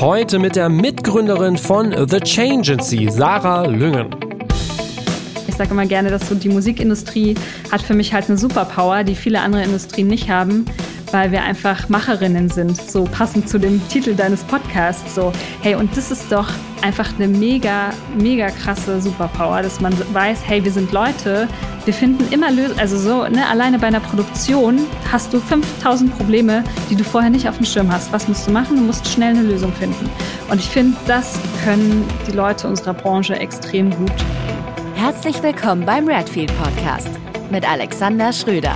Heute mit der Mitgründerin von The Changency, Sarah Lüngen. Ich sage immer gerne, dass so die Musikindustrie hat für mich halt eine Superpower, die viele andere Industrien nicht haben weil wir einfach Macherinnen sind, so passend zu dem Titel deines Podcasts. So, hey, und das ist doch einfach eine mega, mega krasse Superpower, dass man weiß, hey, wir sind Leute, wir finden immer Lösungen. Also so, ne, alleine bei einer Produktion hast du 5000 Probleme, die du vorher nicht auf dem Schirm hast. Was musst du machen? Du musst schnell eine Lösung finden. Und ich finde, das können die Leute unserer Branche extrem gut. Herzlich willkommen beim Redfield Podcast mit Alexander Schröder.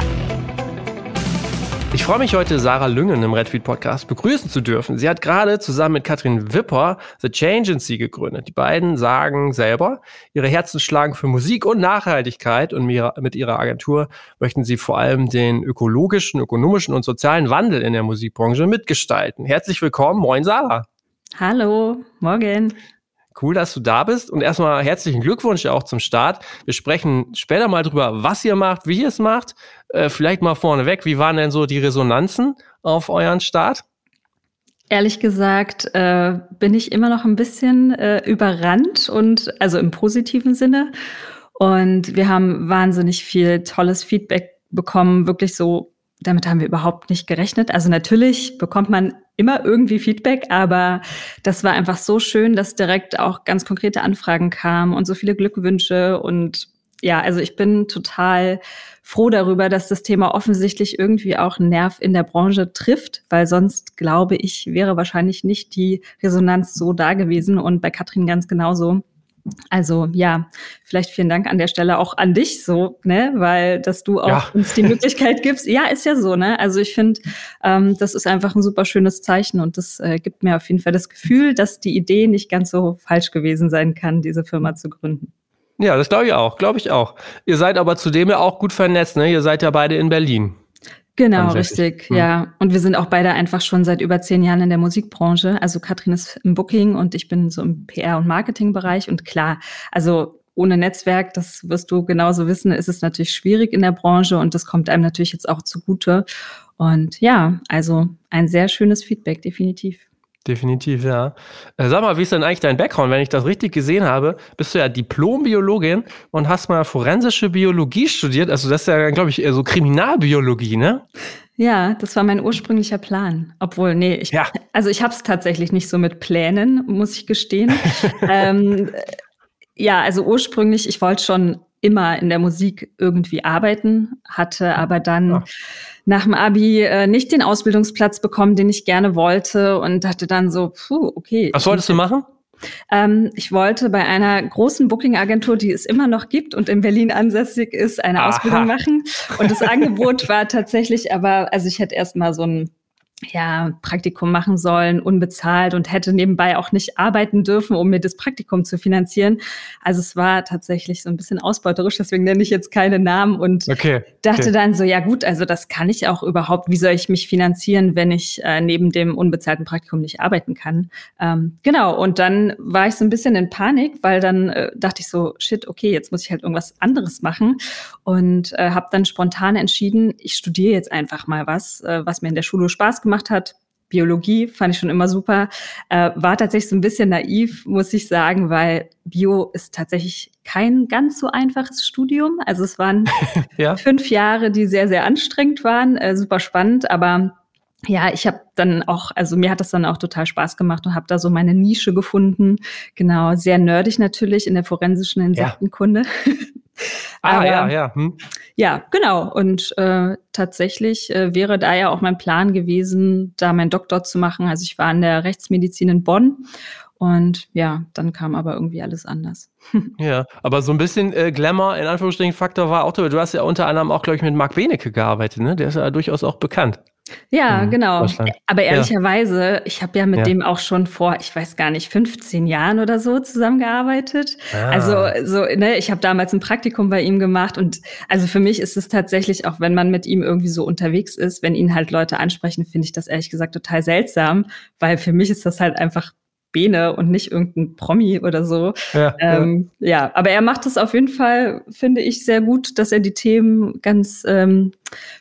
Ich freue mich heute, Sarah Lüngen im Redfeed Podcast begrüßen zu dürfen. Sie hat gerade zusammen mit Katrin Wipper The Changency gegründet. Die beiden sagen selber, ihre Herzen schlagen für Musik und Nachhaltigkeit und mit ihrer Agentur möchten sie vor allem den ökologischen, ökonomischen und sozialen Wandel in der Musikbranche mitgestalten. Herzlich willkommen. Moin, Sarah. Hallo, morgen. Cool, dass du da bist und erstmal herzlichen Glückwunsch auch zum Start. Wir sprechen später mal drüber, was ihr macht, wie ihr es macht. Äh, vielleicht mal vorneweg, wie waren denn so die Resonanzen auf euren Start? Ehrlich gesagt äh, bin ich immer noch ein bisschen äh, überrannt und also im positiven Sinne. Und wir haben wahnsinnig viel tolles Feedback bekommen, wirklich so damit haben wir überhaupt nicht gerechnet. Also natürlich bekommt man immer irgendwie Feedback, aber das war einfach so schön, dass direkt auch ganz konkrete Anfragen kamen und so viele Glückwünsche und ja, also ich bin total froh darüber, dass das Thema offensichtlich irgendwie auch einen Nerv in der Branche trifft, weil sonst glaube ich, wäre wahrscheinlich nicht die Resonanz so da gewesen und bei Katrin ganz genauso. Also ja, vielleicht vielen Dank an der Stelle auch an dich so, ne, weil dass du auch ja. uns die Möglichkeit gibst. Ja, ist ja so, ne? Also ich finde, ähm, das ist einfach ein super schönes Zeichen und das äh, gibt mir auf jeden Fall das Gefühl, dass die Idee nicht ganz so falsch gewesen sein kann, diese Firma zu gründen. Ja, das glaube ich auch, glaube ich auch. Ihr seid aber zudem ja auch gut vernetzt, ne? Ihr seid ja beide in Berlin. Genau, richtig, hm. ja. Und wir sind auch beide einfach schon seit über zehn Jahren in der Musikbranche. Also Katrin ist im Booking und ich bin so im PR- und Marketingbereich. Und klar, also ohne Netzwerk, das wirst du genauso wissen, ist es natürlich schwierig in der Branche und das kommt einem natürlich jetzt auch zugute. Und ja, also ein sehr schönes Feedback, definitiv. Definitiv, ja. Äh, sag mal, wie ist denn eigentlich dein Background? Wenn ich das richtig gesehen habe, bist du ja Diplombiologin und hast mal forensische Biologie studiert. Also das ist ja, glaube ich, eher so Kriminalbiologie, ne? Ja, das war mein ursprünglicher Plan. Obwohl, nee, ich, ja. also ich habe es tatsächlich nicht so mit Plänen, muss ich gestehen. ähm, ja, also ursprünglich, ich wollte schon immer in der Musik irgendwie arbeiten, hatte aber dann Ach. nach dem Abi äh, nicht den Ausbildungsplatz bekommen, den ich gerne wollte und dachte dann so, puh, okay. Was wolltest du machen? Ähm, ich wollte bei einer großen Booking-Agentur, die es immer noch gibt und in Berlin ansässig ist, eine Aha. Ausbildung machen. Und das Angebot war tatsächlich aber, also ich hätte erst mal so ein ja, Praktikum machen sollen, unbezahlt und hätte nebenbei auch nicht arbeiten dürfen, um mir das Praktikum zu finanzieren. Also es war tatsächlich so ein bisschen ausbeuterisch, deswegen nenne ich jetzt keine Namen und okay, dachte okay. dann so, ja gut, also das kann ich auch überhaupt, wie soll ich mich finanzieren, wenn ich äh, neben dem unbezahlten Praktikum nicht arbeiten kann? Ähm, genau, und dann war ich so ein bisschen in Panik, weil dann äh, dachte ich so, shit, okay, jetzt muss ich halt irgendwas anderes machen und äh, habe dann spontan entschieden, ich studiere jetzt einfach mal was, äh, was mir in der Schule Spaß gemacht gemacht hat. Biologie fand ich schon immer super. Äh, war tatsächlich so ein bisschen naiv, muss ich sagen, weil Bio ist tatsächlich kein ganz so einfaches Studium. Also es waren ja. fünf Jahre, die sehr, sehr anstrengend waren, äh, super spannend, aber ja, ich habe dann auch, also mir hat das dann auch total Spaß gemacht und habe da so meine Nische gefunden. Genau, sehr nerdig natürlich in der forensischen Insektenkunde. Ja. Ah, Aber, ja, ja. Hm. Ja, genau. Und äh, tatsächlich äh, wäre da ja auch mein Plan gewesen, da meinen Doktor zu machen. Also ich war in der Rechtsmedizin in Bonn und ja, dann kam aber irgendwie alles anders. ja, aber so ein bisschen äh, Glamour, in Anführungsstrichen, Faktor war auch, du hast ja unter anderem auch, glaube ich, mit Marc Benecke gearbeitet, ne? Der ist ja durchaus auch bekannt. Ja, mhm, genau. Aber ehrlicherweise, ja. ich habe ja mit ja. dem auch schon vor, ich weiß gar nicht, 15 Jahren oder so zusammengearbeitet. Ah. Also so, ne, ich habe damals ein Praktikum bei ihm gemacht und also für mich ist es tatsächlich, auch wenn man mit ihm irgendwie so unterwegs ist, wenn ihn halt Leute ansprechen, finde ich das ehrlich gesagt total seltsam, weil für mich ist das halt einfach Bene und nicht irgendein Promi oder so. Ja, ähm, ja. ja, aber er macht es auf jeden Fall, finde ich, sehr gut, dass er die Themen ganz ähm,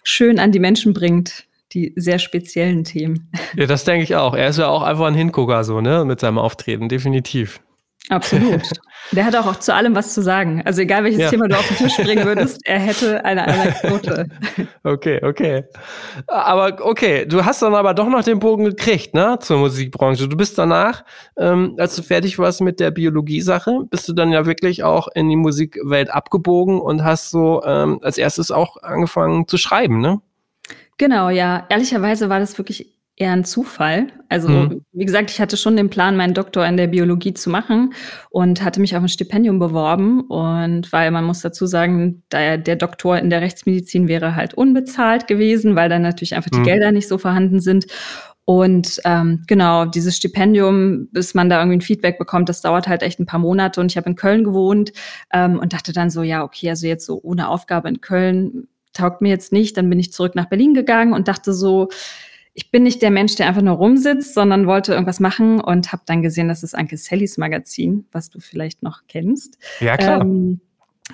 schön an die Menschen bringt die sehr speziellen Themen. Ja, das denke ich auch. Er ist ja auch einfach ein Hingucker so, ne, mit seinem Auftreten, definitiv. Absolut. Der hat auch, zu allem was zu sagen. Also egal welches ja. Thema du auf den Tisch bringen würdest, er hätte eine Anekdote. Okay, okay. Aber okay, du hast dann aber doch noch den Bogen gekriegt, ne, zur Musikbranche. Du bist danach, ähm, als du fertig warst mit der Biologie-Sache, bist du dann ja wirklich auch in die Musikwelt abgebogen und hast so ähm, als erstes auch angefangen zu schreiben, ne? Genau, ja. Ehrlicherweise war das wirklich eher ein Zufall. Also, mhm. wie gesagt, ich hatte schon den Plan, meinen Doktor in der Biologie zu machen und hatte mich auf ein Stipendium beworben. Und weil man muss dazu sagen, der, der Doktor in der Rechtsmedizin wäre halt unbezahlt gewesen, weil dann natürlich einfach die mhm. Gelder nicht so vorhanden sind. Und ähm, genau, dieses Stipendium, bis man da irgendwie ein Feedback bekommt, das dauert halt echt ein paar Monate. Und ich habe in Köln gewohnt ähm, und dachte dann so, ja, okay, also jetzt so ohne Aufgabe in Köln taugt mir jetzt nicht. Dann bin ich zurück nach Berlin gegangen und dachte so, ich bin nicht der Mensch, der einfach nur rumsitzt, sondern wollte irgendwas machen und habe dann gesehen, das ist Anke Sallys Magazin, was du vielleicht noch kennst. Ja, klar. Ähm,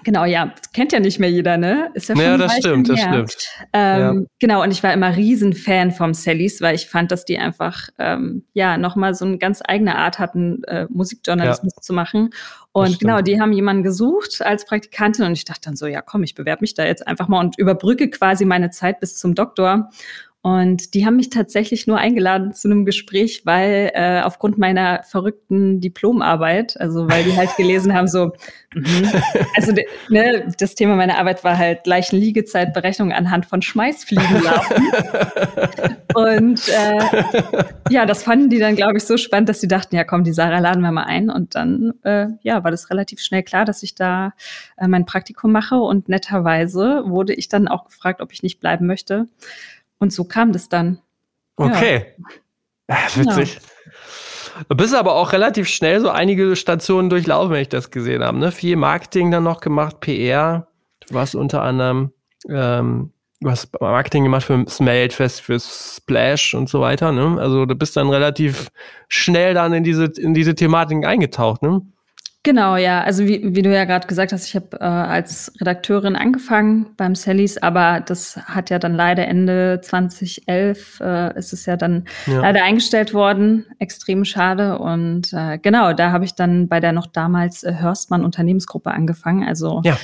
Genau, ja, kennt ja nicht mehr jeder, ne? Ist ja, schon ja das stimmt, das stimmt. Ähm, ja. Genau, und ich war immer Riesenfan vom Sallys, weil ich fand, dass die einfach ähm, ja nochmal so eine ganz eigene Art hatten, äh, Musikjournalismus ja. zu machen. Und genau, die haben jemanden gesucht als Praktikantin und ich dachte dann so, ja komm, ich bewerbe mich da jetzt einfach mal und überbrücke quasi meine Zeit bis zum Doktor. Und die haben mich tatsächlich nur eingeladen zu einem Gespräch, weil äh, aufgrund meiner verrückten Diplomarbeit, also weil die halt gelesen haben, so, mh, also ne, das Thema meiner Arbeit war halt Leichenliegezeitberechnung anhand von Schmeißfliegen laufen. Und äh, ja, das fanden die dann, glaube ich, so spannend, dass sie dachten, ja komm, die Sarah laden wir mal ein. Und dann äh, ja, war das relativ schnell klar, dass ich da äh, mein Praktikum mache. Und netterweise wurde ich dann auch gefragt, ob ich nicht bleiben möchte. Und so kam das dann. Okay. Ja. ja witzig. Genau. Du bist aber auch relativ schnell so einige Stationen durchlaufen, wenn ich das gesehen habe. Ne? Viel Marketing dann noch gemacht, PR. Du warst unter anderem, ähm, du hast Marketing gemacht für Smelt Fest, für Splash und so weiter. Ne? Also du bist dann relativ schnell dann in diese, in diese Thematik eingetaucht. Ne? Genau, ja. Also wie, wie du ja gerade gesagt hast, ich habe äh, als Redakteurin angefangen beim Sallys, aber das hat ja dann leider Ende 2011 äh, ist es ja dann ja. leider eingestellt worden. Extrem schade. Und äh, genau, da habe ich dann bei der noch damals äh, Hörstmann Unternehmensgruppe angefangen. Also ja.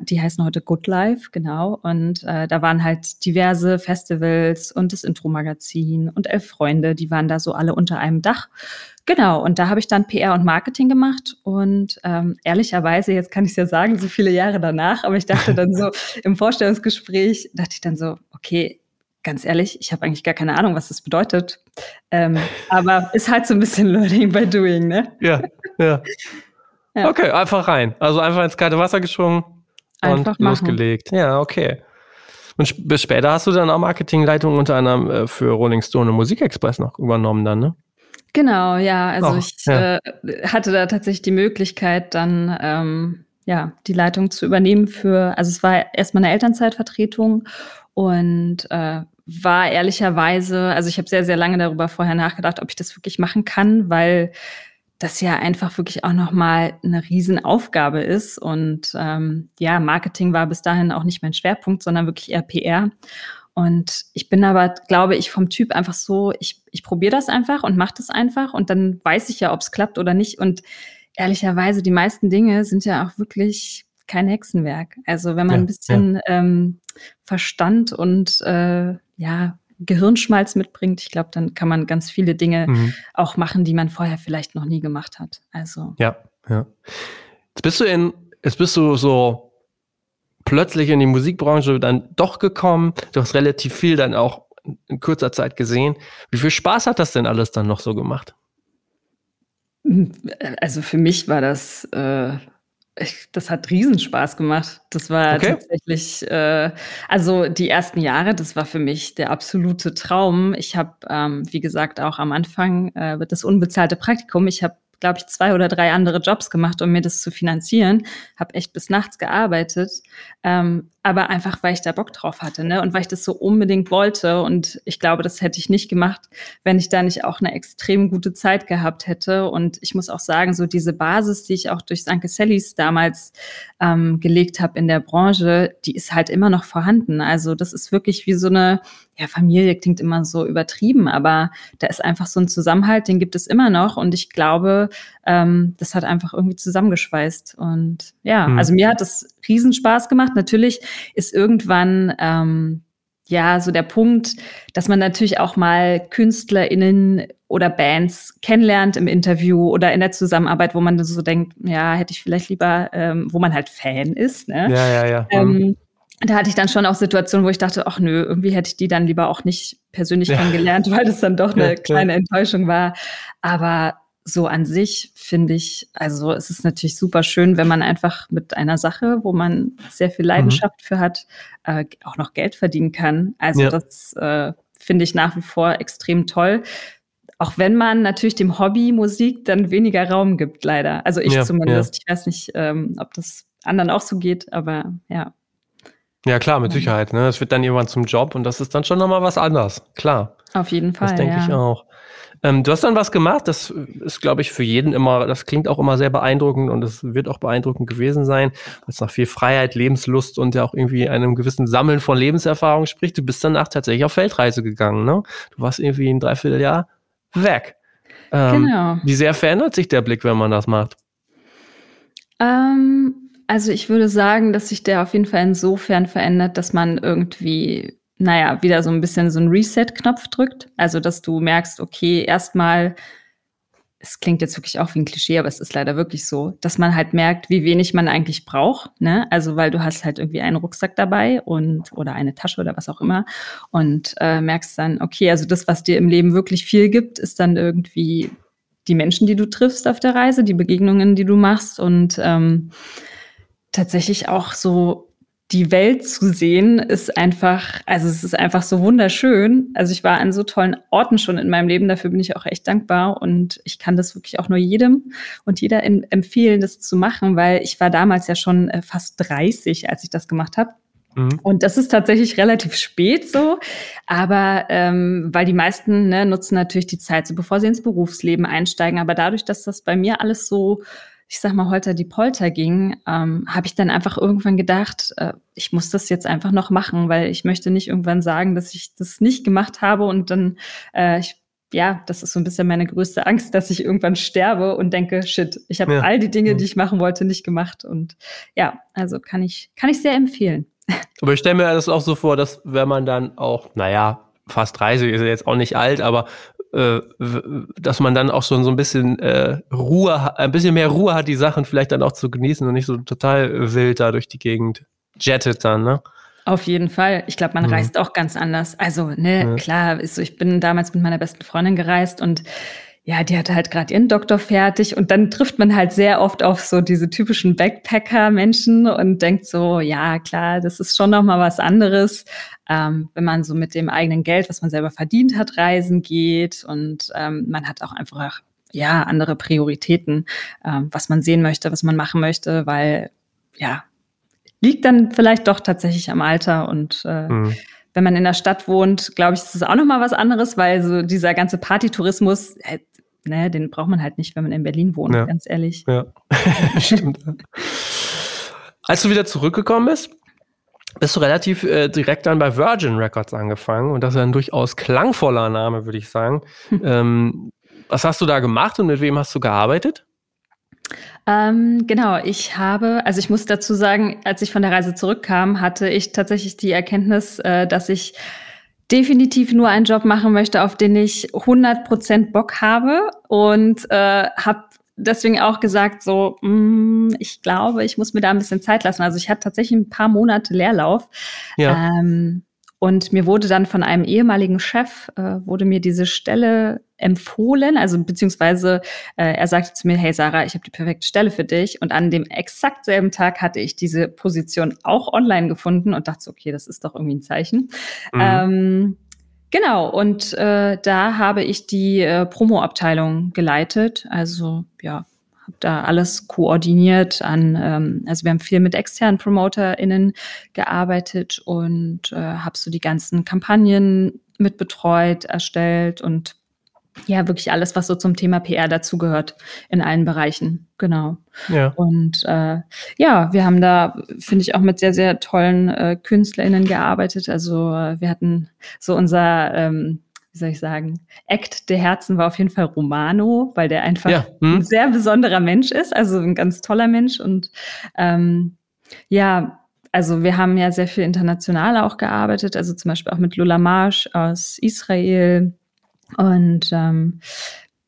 Die heißen heute Good Life, genau. Und äh, da waren halt diverse Festivals und das Intro-Magazin und Elf Freunde, die waren da so alle unter einem Dach. Genau, und da habe ich dann PR und Marketing gemacht und ähm, ehrlicherweise, jetzt kann ich es ja sagen, so viele Jahre danach, aber ich dachte dann so im Vorstellungsgespräch, dachte ich dann so, okay, ganz ehrlich, ich habe eigentlich gar keine Ahnung, was das bedeutet. Ähm, aber ist halt so ein bisschen Learning by Doing, ne? Ja, ja. ja. Okay, einfach rein. Also einfach ins kalte Wasser geschwungen einfach und losgelegt. Ja, okay. Und bis später hast du dann auch Marketingleitung unter anderem äh, für Rolling Stone und Musikexpress noch übernommen dann, ne? Genau, ja. Also oh, ich ja. Äh, hatte da tatsächlich die Möglichkeit, dann ähm, ja die Leitung zu übernehmen für, also es war erstmal eine Elternzeitvertretung und äh, war ehrlicherweise, also ich habe sehr, sehr lange darüber vorher nachgedacht, ob ich das wirklich machen kann, weil das ja einfach wirklich auch nochmal eine Riesenaufgabe ist. Und ähm, ja, Marketing war bis dahin auch nicht mein Schwerpunkt, sondern wirklich eher PR. Und ich bin aber, glaube ich, vom Typ einfach so, ich, ich probiere das einfach und mache das einfach und dann weiß ich ja, ob es klappt oder nicht. Und ehrlicherweise, die meisten Dinge sind ja auch wirklich kein Hexenwerk. Also wenn man ja, ein bisschen ja. ähm, Verstand und äh, ja, Gehirnschmalz mitbringt, ich glaube, dann kann man ganz viele Dinge mhm. auch machen, die man vorher vielleicht noch nie gemacht hat. Also. Ja, ja. Jetzt bist du in, jetzt bist du so plötzlich in die Musikbranche dann doch gekommen. Du hast relativ viel dann auch in kurzer Zeit gesehen. Wie viel Spaß hat das denn alles dann noch so gemacht? Also für mich war das, äh, ich, das hat Riesenspaß gemacht. Das war okay. tatsächlich, äh, also die ersten Jahre, das war für mich der absolute Traum. Ich habe, ähm, wie gesagt, auch am Anfang äh, das unbezahlte Praktikum. Ich habe glaube ich, zwei oder drei andere Jobs gemacht, um mir das zu finanzieren. Habe echt bis nachts gearbeitet. Ähm, aber einfach, weil ich da Bock drauf hatte, ne? Und weil ich das so unbedingt wollte. Und ich glaube, das hätte ich nicht gemacht, wenn ich da nicht auch eine extrem gute Zeit gehabt hätte. Und ich muss auch sagen, so diese Basis, die ich auch durch Sanke Sallys damals ähm, gelegt habe in der Branche, die ist halt immer noch vorhanden. Also das ist wirklich wie so eine ja, Familie klingt immer so übertrieben, aber da ist einfach so ein Zusammenhalt, den gibt es immer noch. Und ich glaube, ähm, das hat einfach irgendwie zusammengeschweißt. Und ja, mhm. also mir hat das Riesenspaß gemacht. Natürlich ist irgendwann ähm, ja, so der Punkt, dass man natürlich auch mal KünstlerInnen oder Bands kennenlernt im Interview oder in der Zusammenarbeit, wo man so denkt, ja, hätte ich vielleicht lieber, ähm, wo man halt Fan ist. Ne? Ja, ja, ja. Ähm, mhm. Da hatte ich dann schon auch Situationen, wo ich dachte, ach nö, irgendwie hätte ich die dann lieber auch nicht persönlich ja. kennengelernt, weil das dann doch eine ja, kleine Enttäuschung war. Aber so an sich finde ich, also es ist natürlich super schön, wenn man einfach mit einer Sache, wo man sehr viel Leidenschaft mhm. für hat, äh, auch noch Geld verdienen kann. Also ja. das äh, finde ich nach wie vor extrem toll. Auch wenn man natürlich dem Hobby Musik dann weniger Raum gibt, leider. Also ich zumindest. Ich weiß nicht, ähm, ob das anderen auch so geht, aber ja. Ja, klar, mit Sicherheit. Ne? Das wird dann irgendwann zum Job und das ist dann schon nochmal was anderes. Klar. Auf jeden Fall. Das denke ja. ich auch. Ähm, du hast dann was gemacht, das ist, glaube ich, für jeden immer, das klingt auch immer sehr beeindruckend und es wird auch beeindruckend gewesen sein, weil es nach viel Freiheit, Lebenslust und ja auch irgendwie einem gewissen Sammeln von Lebenserfahrung spricht. Du bist danach tatsächlich auf Weltreise gegangen, ne? Du warst irgendwie ein Dreivierteljahr weg. Ähm, genau. Wie sehr verändert sich der Blick, wenn man das macht? Ähm, also ich würde sagen, dass sich der auf jeden Fall insofern verändert, dass man irgendwie naja, wieder so ein bisschen so ein Reset-Knopf drückt. Also, dass du merkst, okay, erstmal, es klingt jetzt wirklich auch wie ein Klischee, aber es ist leider wirklich so, dass man halt merkt, wie wenig man eigentlich braucht. Ne? Also, weil du hast halt irgendwie einen Rucksack dabei und oder eine Tasche oder was auch immer und äh, merkst dann, okay, also das, was dir im Leben wirklich viel gibt, ist dann irgendwie die Menschen, die du triffst auf der Reise, die Begegnungen, die du machst und ähm, tatsächlich auch so die Welt zu sehen, ist einfach, also es ist einfach so wunderschön. Also ich war an so tollen Orten schon in meinem Leben, dafür bin ich auch echt dankbar und ich kann das wirklich auch nur jedem und jeder in, empfehlen, das zu machen, weil ich war damals ja schon äh, fast 30, als ich das gemacht habe. Mhm. Und das ist tatsächlich relativ spät so, aber ähm, weil die meisten ne, nutzen natürlich die Zeit so, bevor sie ins Berufsleben einsteigen. Aber dadurch, dass das bei mir alles so ich sag mal, holter die Polter ging, ähm, habe ich dann einfach irgendwann gedacht, äh, ich muss das jetzt einfach noch machen, weil ich möchte nicht irgendwann sagen, dass ich das nicht gemacht habe und dann, äh, ich, ja, das ist so ein bisschen meine größte Angst, dass ich irgendwann sterbe und denke, shit, ich habe ja. all die Dinge, die ich machen wollte, nicht gemacht. Und ja, also kann ich, kann ich sehr empfehlen. Aber ich stelle mir das auch so vor, dass wenn man dann auch, naja, fast 30 ist er jetzt auch nicht alt, aber dass man dann auch schon so ein bisschen äh, Ruhe, ein bisschen mehr Ruhe hat, die Sachen vielleicht dann auch zu genießen und nicht so total wild da durch die Gegend jettet dann, ne? Auf jeden Fall. Ich glaube, man mhm. reist auch ganz anders. Also, ne, ja. klar, ist so, ich bin damals mit meiner besten Freundin gereist und ja, die hatte halt gerade ihren Doktor fertig und dann trifft man halt sehr oft auf so diese typischen Backpacker-Menschen und denkt so, ja, klar, das ist schon noch mal was anderes, ähm, wenn man so mit dem eigenen Geld, was man selber verdient hat, reisen geht und ähm, man hat auch einfach ja andere Prioritäten, ähm, was man sehen möchte, was man machen möchte, weil ja liegt dann vielleicht doch tatsächlich am Alter und äh, mhm wenn man in der Stadt wohnt, glaube ich, ist es auch noch mal was anderes, weil so dieser ganze Partytourismus, äh, ne, den braucht man halt nicht, wenn man in Berlin wohnt, ja. ganz ehrlich. Ja, stimmt. Als du wieder zurückgekommen bist, bist du relativ äh, direkt dann bei Virgin Records angefangen und das ist ein durchaus klangvoller Name, würde ich sagen. ähm, was hast du da gemacht und mit wem hast du gearbeitet? Ähm, genau, ich habe, also ich muss dazu sagen, als ich von der Reise zurückkam, hatte ich tatsächlich die Erkenntnis, äh, dass ich definitiv nur einen Job machen möchte, auf den ich 100% Bock habe und äh, habe deswegen auch gesagt, so, mh, mm, ich glaube, ich muss mir da ein bisschen Zeit lassen. Also ich hatte tatsächlich ein paar Monate Leerlauf. Ja. Ähm, und mir wurde dann von einem ehemaligen Chef, äh, wurde mir diese Stelle empfohlen, also beziehungsweise äh, er sagte zu mir, hey Sarah, ich habe die perfekte Stelle für dich. Und an dem exakt selben Tag hatte ich diese Position auch online gefunden und dachte, okay, das ist doch irgendwie ein Zeichen. Mhm. Ähm, genau, und äh, da habe ich die äh, Promo-Abteilung geleitet. Also ja, habe da alles koordiniert an, ähm, also wir haben viel mit externen PromoterInnen gearbeitet und äh, habe so die ganzen Kampagnen mitbetreut, erstellt und ja, wirklich alles, was so zum Thema PR dazugehört, in allen Bereichen. Genau. Ja. Und äh, ja, wir haben da, finde ich, auch mit sehr, sehr tollen äh, KünstlerInnen gearbeitet. Also äh, wir hatten so unser, ähm, wie soll ich sagen, Act der Herzen war auf jeden Fall Romano, weil der einfach ja. hm. ein sehr besonderer Mensch ist, also ein ganz toller Mensch. Und ähm, ja, also wir haben ja sehr viel international auch gearbeitet, also zum Beispiel auch mit Lula Marsh aus Israel und ähm,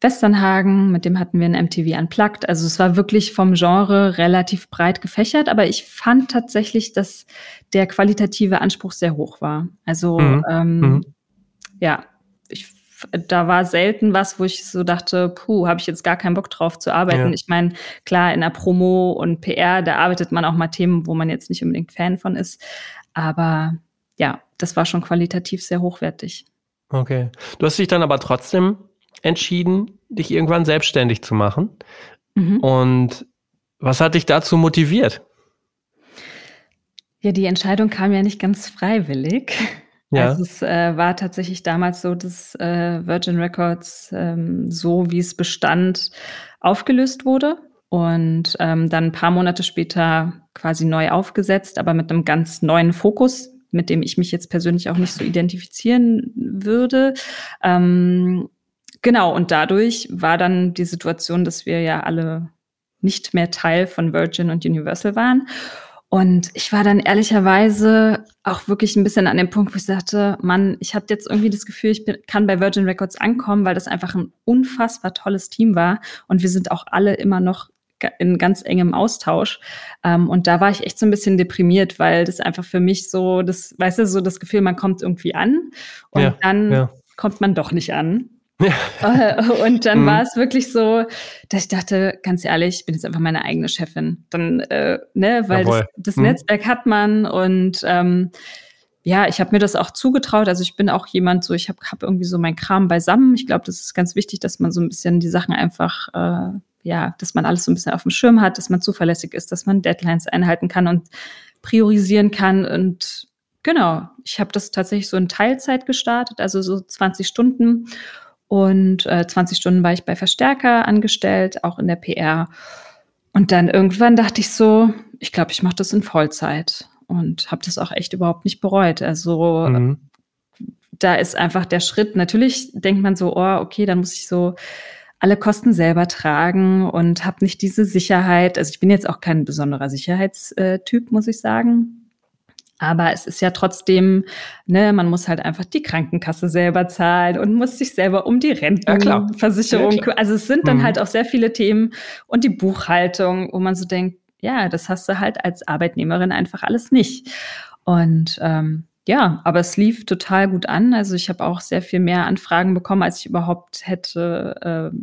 Westernhagen, mit dem hatten wir ein MTV Unplugged. Also es war wirklich vom Genre relativ breit gefächert, aber ich fand tatsächlich, dass der qualitative Anspruch sehr hoch war. Also mhm. Ähm, mhm. ja, ich, da war selten was, wo ich so dachte, puh, habe ich jetzt gar keinen Bock drauf zu arbeiten. Ja. Ich meine, klar, in der Promo und PR, da arbeitet man auch mal Themen, wo man jetzt nicht unbedingt Fan von ist. Aber ja, das war schon qualitativ sehr hochwertig. Okay. Du hast dich dann aber trotzdem entschieden, dich irgendwann selbstständig zu machen. Mhm. Und was hat dich dazu motiviert? Ja, die Entscheidung kam ja nicht ganz freiwillig. Ja. Also es äh, war tatsächlich damals so, dass äh, Virgin Records ähm, so, wie es bestand, aufgelöst wurde und ähm, dann ein paar Monate später quasi neu aufgesetzt, aber mit einem ganz neuen Fokus mit dem ich mich jetzt persönlich auch nicht so identifizieren würde. Ähm, genau, und dadurch war dann die Situation, dass wir ja alle nicht mehr Teil von Virgin und Universal waren. Und ich war dann ehrlicherweise auch wirklich ein bisschen an dem Punkt, wo ich sagte, Mann, ich hatte jetzt irgendwie das Gefühl, ich bin, kann bei Virgin Records ankommen, weil das einfach ein unfassbar tolles Team war. Und wir sind auch alle immer noch in ganz engem Austausch. Ähm, und da war ich echt so ein bisschen deprimiert, weil das einfach für mich so, das, weißt du, so das Gefühl, man kommt irgendwie an und ja, dann ja. kommt man doch nicht an. Ja. Äh, und dann mhm. war es wirklich so, dass ich dachte, ganz ehrlich, ich bin jetzt einfach meine eigene Chefin. Dann, äh, ne, weil das, das mhm. Netzwerk hat man und ähm, ja, ich habe mir das auch zugetraut. Also ich bin auch jemand, so ich habe hab irgendwie so mein Kram beisammen. Ich glaube, das ist ganz wichtig, dass man so ein bisschen die Sachen einfach äh, ja, dass man alles so ein bisschen auf dem Schirm hat, dass man zuverlässig ist, dass man Deadlines einhalten kann und priorisieren kann. Und genau, ich habe das tatsächlich so in Teilzeit gestartet, also so 20 Stunden. Und äh, 20 Stunden war ich bei Verstärker angestellt, auch in der PR. Und dann irgendwann dachte ich so, ich glaube, ich mache das in Vollzeit und habe das auch echt überhaupt nicht bereut. Also mhm. da ist einfach der Schritt. Natürlich denkt man so, oh, okay, dann muss ich so alle Kosten selber tragen und habe nicht diese Sicherheit. Also ich bin jetzt auch kein besonderer Sicherheitstyp, muss ich sagen. Aber es ist ja trotzdem, ne, man muss halt einfach die Krankenkasse selber zahlen und muss sich selber um die Rentenversicherung. Ja, also es sind dann mhm. halt auch sehr viele Themen und die Buchhaltung, wo man so denkt, ja, das hast du halt als Arbeitnehmerin einfach alles nicht. Und ähm, ja, aber es lief total gut an. Also ich habe auch sehr viel mehr Anfragen bekommen, als ich überhaupt hätte äh,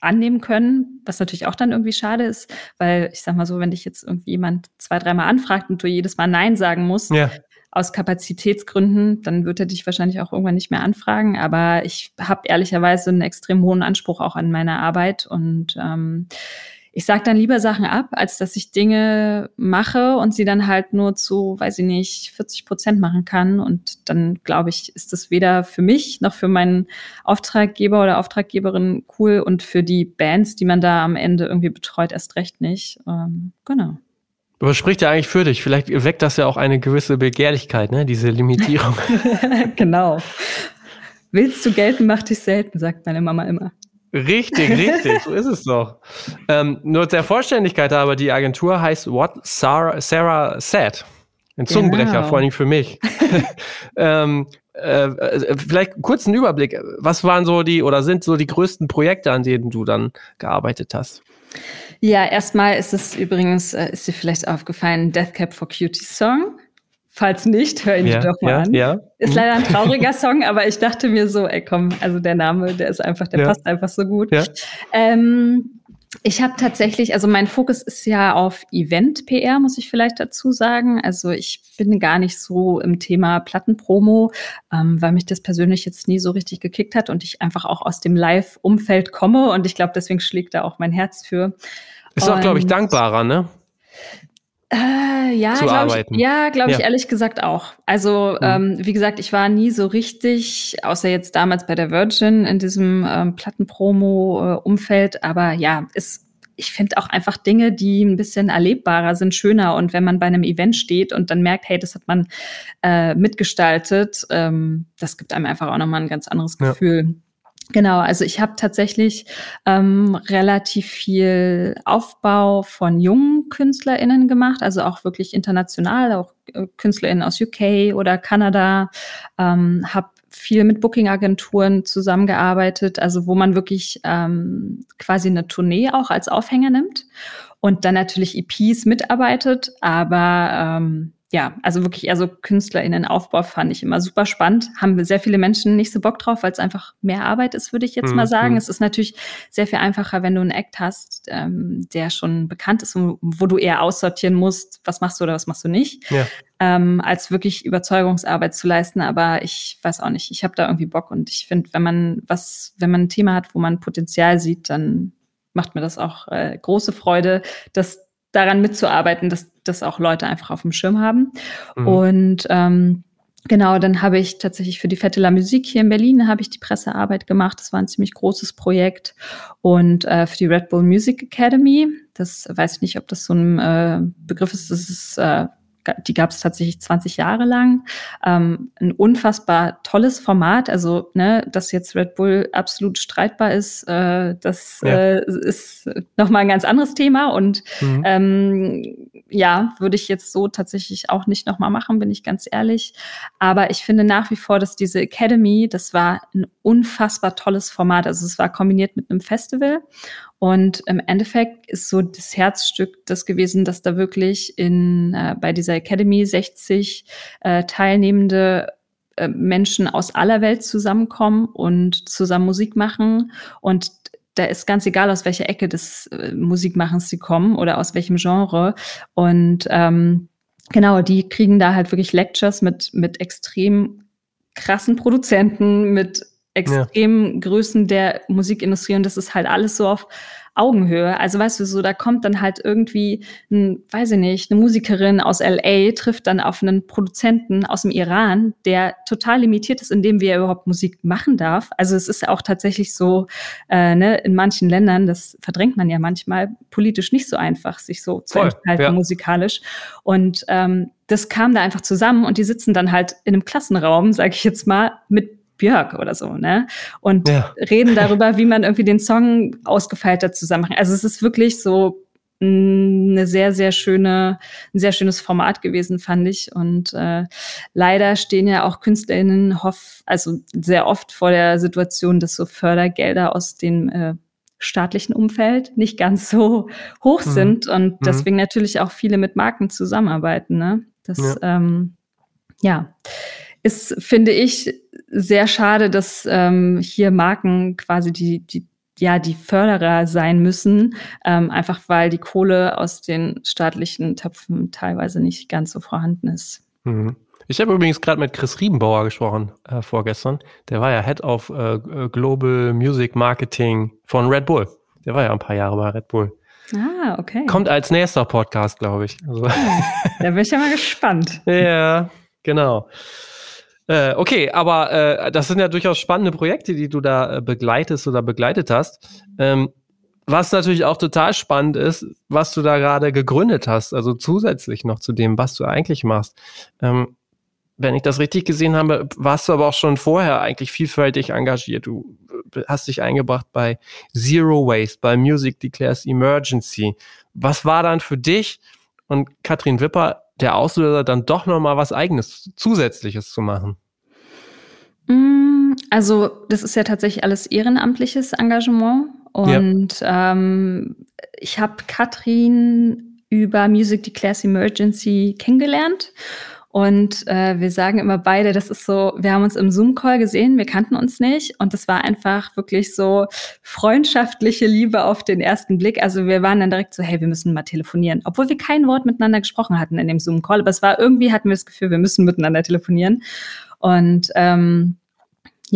annehmen können, was natürlich auch dann irgendwie schade ist, weil ich sag mal so, wenn dich jetzt irgendwie jemand zwei, dreimal anfragt und du jedes Mal Nein sagen musst, ja. aus Kapazitätsgründen, dann wird er dich wahrscheinlich auch irgendwann nicht mehr anfragen. Aber ich habe ehrlicherweise einen extrem hohen Anspruch auch an meine Arbeit und ähm, ich sage dann lieber Sachen ab, als dass ich Dinge mache und sie dann halt nur zu, weiß ich nicht, 40 Prozent machen kann. Und dann glaube ich, ist das weder für mich noch für meinen Auftraggeber oder Auftraggeberin cool und für die Bands, die man da am Ende irgendwie betreut, erst recht nicht. Ähm, genau. Aber spricht ja eigentlich für dich. Vielleicht weckt das ja auch eine gewisse Begehrlichkeit, ne? diese Limitierung. genau. Willst du gelten, mach dich selten, sagt meine Mama immer. Richtig, richtig, so ist es doch. Ähm, nur der Vollständigkeit aber, die Agentur heißt What Sarah, Sarah Said. Ein Zungenbrecher, genau. vor allem für mich. ähm, äh, vielleicht kurz einen Überblick. Was waren so die oder sind so die größten Projekte, an denen du dann gearbeitet hast? Ja, erstmal ist es übrigens, äh, ist dir vielleicht aufgefallen, Death Cap for Cutie Song. Falls nicht, hör ihn ja, doch mal ja, an. Ja. Ist leider ein trauriger Song, aber ich dachte mir so, ey komm, also der Name, der ist einfach, der passt einfach so gut. Ähm, ich habe tatsächlich, also mein Fokus ist ja auf Event-PR, muss ich vielleicht dazu sagen. Also ich bin gar nicht so im Thema Plattenpromo, ähm, weil mich das persönlich jetzt nie so richtig gekickt hat und ich einfach auch aus dem Live-Umfeld komme und ich glaube, deswegen schlägt da auch mein Herz für. Ist auch, glaube ich, dankbarer, ne? Äh, ja, zu glaub arbeiten? Ich, ja, glaube ich ehrlich gesagt auch. Also, mhm. ähm, wie gesagt, ich war nie so richtig, außer jetzt damals bei der Virgin in diesem ähm, Plattenpromo-Umfeld. Aber ja, ist ich finde auch einfach Dinge, die ein bisschen erlebbarer sind, schöner. Und wenn man bei einem Event steht und dann merkt, hey, das hat man äh, mitgestaltet, ähm, das gibt einem einfach auch nochmal ein ganz anderes Gefühl. Ja. Genau, also ich habe tatsächlich ähm, relativ viel Aufbau von jungen KünstlerInnen gemacht, also auch wirklich international, auch äh, KünstlerInnen aus UK oder Kanada, ähm, habe viel mit Booking-Agenturen zusammengearbeitet, also wo man wirklich ähm, quasi eine Tournee auch als Aufhänger nimmt und dann natürlich EPs mitarbeitet, aber ähm, ja, also wirklich eher so KünstlerInnen-Aufbau fand ich immer super spannend. Haben sehr viele Menschen nicht so Bock drauf, weil es einfach mehr Arbeit ist, würde ich jetzt mhm. mal sagen. Mhm. Es ist natürlich sehr viel einfacher, wenn du einen Act hast, ähm, der schon bekannt ist und wo du eher aussortieren musst, was machst du oder was machst du nicht, ja. ähm, als wirklich Überzeugungsarbeit zu leisten. Aber ich weiß auch nicht, ich habe da irgendwie Bock und ich finde, wenn man was, wenn man ein Thema hat, wo man Potenzial sieht, dann macht mir das auch äh, große Freude, dass daran mitzuarbeiten, dass das auch Leute einfach auf dem Schirm haben. Mhm. Und ähm, Genau, dann habe ich tatsächlich für die Fette La Musik hier in Berlin habe ich die Pressearbeit gemacht. Das war ein ziemlich großes Projekt. Und äh, für die Red Bull Music Academy, das weiß ich nicht, ob das so ein äh, Begriff ist, das ist äh, die gab es tatsächlich 20 Jahre lang. Ähm, ein unfassbar tolles Format. Also, ne, dass jetzt Red Bull absolut streitbar ist, äh, das ja. äh, ist nochmal ein ganz anderes Thema. Und mhm. ähm, ja, würde ich jetzt so tatsächlich auch nicht nochmal machen, bin ich ganz ehrlich. Aber ich finde nach wie vor, dass diese Academy, das war ein unfassbar tolles Format. Also es war kombiniert mit einem Festival. Und im Endeffekt ist so das Herzstück das gewesen, dass da wirklich in, äh, bei dieser Academy 60 äh, teilnehmende äh, Menschen aus aller Welt zusammenkommen und zusammen Musik machen. Und da ist ganz egal, aus welcher Ecke des äh, Musikmachens sie kommen oder aus welchem Genre. Und ähm, genau, die kriegen da halt wirklich Lectures mit, mit extrem krassen Produzenten, mit extremen ja. Größen der Musikindustrie und das ist halt alles so auf Augenhöhe. Also weißt du, so da kommt dann halt irgendwie, ein, weiß ich nicht, eine Musikerin aus LA trifft dann auf einen Produzenten aus dem Iran, der total limitiert ist, in dem wie er überhaupt Musik machen darf. Also es ist auch tatsächlich so, äh, ne, in manchen Ländern, das verdrängt man ja manchmal, politisch nicht so einfach, sich so zu enthalten ja. musikalisch. Und ähm, das kam da einfach zusammen und die sitzen dann halt in einem Klassenraum, sage ich jetzt mal, mit Björk oder so, ne? Und ja. reden darüber, wie man irgendwie den Song ausgefeilter zusammen macht. Also es ist wirklich so eine sehr, sehr schöne, ein sehr schönes Format gewesen, fand ich. Und äh, leider stehen ja auch KünstlerInnen hoff, also sehr oft vor der Situation, dass so Fördergelder aus dem äh, staatlichen Umfeld nicht ganz so hoch mhm. sind und mhm. deswegen natürlich auch viele mit Marken zusammenarbeiten. Ne? Das ja. Ähm, ja ist, finde ich, sehr schade, dass ähm, hier Marken quasi die, die, ja, die Förderer sein müssen, ähm, einfach weil die Kohle aus den staatlichen Töpfen teilweise nicht ganz so vorhanden ist. Mhm. Ich habe übrigens gerade mit Chris Riebenbauer gesprochen äh, vorgestern. Der war ja Head of äh, Global Music Marketing von Red Bull. Der war ja ein paar Jahre bei Red Bull. Ah, okay. Kommt als nächster Podcast, glaube ich. Also. Da bin ich ja mal gespannt. ja, genau. Äh, okay, aber äh, das sind ja durchaus spannende Projekte, die du da äh, begleitest oder begleitet hast. Ähm, was natürlich auch total spannend ist, was du da gerade gegründet hast, also zusätzlich noch zu dem, was du eigentlich machst. Ähm, wenn ich das richtig gesehen habe, warst du aber auch schon vorher eigentlich vielfältig engagiert. Du äh, hast dich eingebracht bei Zero Waste, bei Music Declares Emergency. Was war dann für dich und Katrin Wipper der Auslöser, dann doch nochmal was Eigenes, Zusätzliches zu machen? Mm, also, das ist ja tatsächlich alles ehrenamtliches Engagement. Und ja. ähm, ich habe Katrin über Music Declares Emergency kennengelernt. Und äh, wir sagen immer beide, das ist so, wir haben uns im Zoom-Call gesehen, wir kannten uns nicht. Und das war einfach wirklich so freundschaftliche Liebe auf den ersten Blick. Also wir waren dann direkt so, hey, wir müssen mal telefonieren. Obwohl wir kein Wort miteinander gesprochen hatten in dem Zoom-Call. Aber es war irgendwie, hatten wir das Gefühl, wir müssen miteinander telefonieren. Und ähm,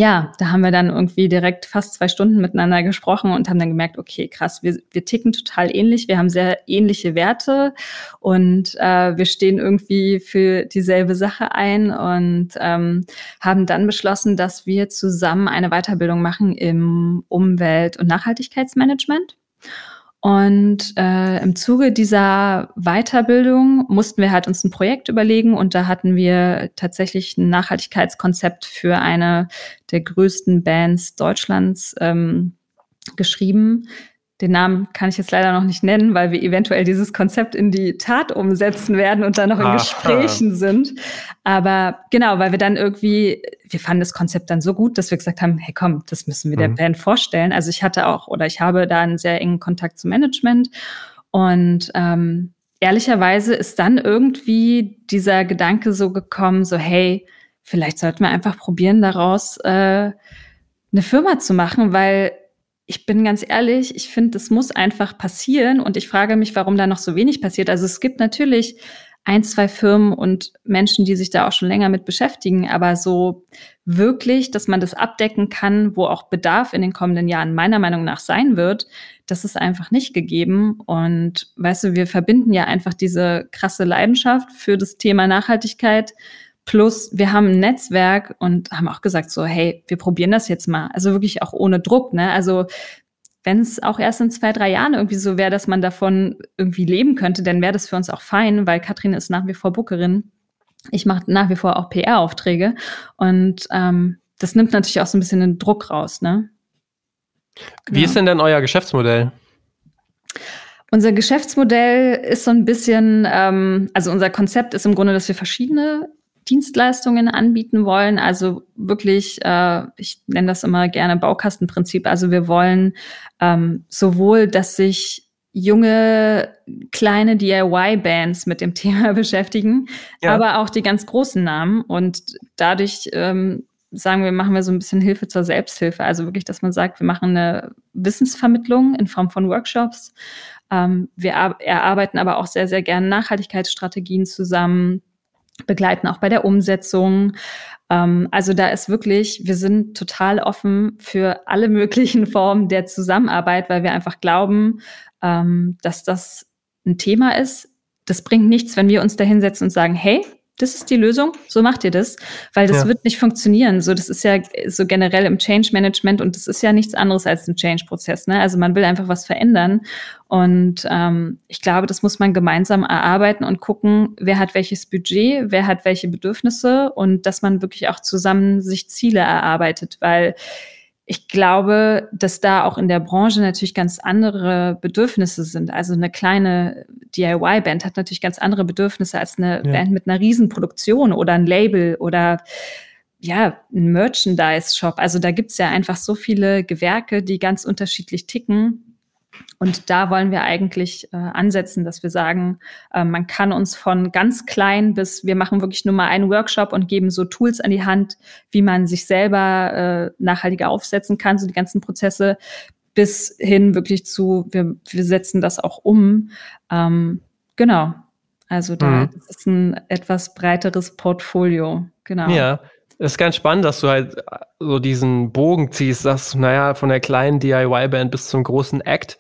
ja, da haben wir dann irgendwie direkt fast zwei Stunden miteinander gesprochen und haben dann gemerkt, okay, krass, wir, wir ticken total ähnlich, wir haben sehr ähnliche Werte und äh, wir stehen irgendwie für dieselbe Sache ein und ähm, haben dann beschlossen, dass wir zusammen eine Weiterbildung machen im Umwelt- und Nachhaltigkeitsmanagement. Und äh, im Zuge dieser Weiterbildung mussten wir halt uns ein Projekt überlegen und da hatten wir tatsächlich ein Nachhaltigkeitskonzept für eine der größten Bands Deutschlands ähm, geschrieben, den Namen kann ich jetzt leider noch nicht nennen, weil wir eventuell dieses Konzept in die Tat umsetzen werden und dann noch in Aha. Gesprächen sind. Aber genau, weil wir dann irgendwie, wir fanden das Konzept dann so gut, dass wir gesagt haben, hey komm, das müssen wir mhm. der Band vorstellen. Also ich hatte auch oder ich habe da einen sehr engen Kontakt zum Management und ähm, ehrlicherweise ist dann irgendwie dieser Gedanke so gekommen, so hey, vielleicht sollten wir einfach probieren, daraus äh, eine Firma zu machen, weil ich bin ganz ehrlich, ich finde, das muss einfach passieren und ich frage mich, warum da noch so wenig passiert. Also es gibt natürlich ein, zwei Firmen und Menschen, die sich da auch schon länger mit beschäftigen, aber so wirklich, dass man das abdecken kann, wo auch Bedarf in den kommenden Jahren meiner Meinung nach sein wird, das ist einfach nicht gegeben. Und weißt du, wir verbinden ja einfach diese krasse Leidenschaft für das Thema Nachhaltigkeit Plus, wir haben ein Netzwerk und haben auch gesagt, so, hey, wir probieren das jetzt mal. Also wirklich auch ohne Druck, ne? Also wenn es auch erst in zwei, drei Jahren irgendwie so wäre, dass man davon irgendwie leben könnte, dann wäre das für uns auch fein, weil Katrin ist nach wie vor Bookerin. Ich mache nach wie vor auch PR-Aufträge und ähm, das nimmt natürlich auch so ein bisschen den Druck raus, ne? Wie ja. ist denn denn euer Geschäftsmodell? Unser Geschäftsmodell ist so ein bisschen, ähm, also unser Konzept ist im Grunde, dass wir verschiedene Dienstleistungen anbieten wollen. Also wirklich, äh, ich nenne das immer gerne Baukastenprinzip. Also wir wollen ähm, sowohl, dass sich junge kleine DIY-Bands mit dem Thema beschäftigen, ja. aber auch die ganz großen Namen. Und dadurch ähm, sagen wir, machen wir so ein bisschen Hilfe zur Selbsthilfe. Also wirklich, dass man sagt, wir machen eine Wissensvermittlung in Form von Workshops. Ähm, wir erarbeiten aber auch sehr, sehr gerne Nachhaltigkeitsstrategien zusammen begleiten auch bei der Umsetzung. Ähm, also da ist wirklich, wir sind total offen für alle möglichen Formen der Zusammenarbeit, weil wir einfach glauben, ähm, dass das ein Thema ist. Das bringt nichts, wenn wir uns da hinsetzen und sagen, hey, das ist die Lösung, so macht ihr das, weil das ja. wird nicht funktionieren. So, das ist ja so generell im Change Management und das ist ja nichts anderes als ein Change-Prozess. Ne? Also man will einfach was verändern und ähm, ich glaube, das muss man gemeinsam erarbeiten und gucken, wer hat welches Budget, wer hat welche Bedürfnisse und dass man wirklich auch zusammen sich Ziele erarbeitet, weil ich glaube, dass da auch in der Branche natürlich ganz andere Bedürfnisse sind. Also eine kleine DIY-Band hat natürlich ganz andere Bedürfnisse als eine ja. Band mit einer Riesenproduktion oder ein Label oder ja, ein Merchandise-Shop. Also da gibt's ja einfach so viele Gewerke, die ganz unterschiedlich ticken. Und da wollen wir eigentlich äh, ansetzen, dass wir sagen, äh, man kann uns von ganz klein bis wir machen wirklich nur mal einen Workshop und geben so Tools an die Hand, wie man sich selber äh, nachhaltiger aufsetzen kann, so die ganzen Prozesse, bis hin wirklich zu, wir, wir setzen das auch um. Ähm, genau. Also da mhm. ist ein etwas breiteres Portfolio. Genau. Ja, es ist ganz spannend, dass du halt äh, so diesen Bogen ziehst, sagst, naja, von der kleinen DIY-Band bis zum großen Act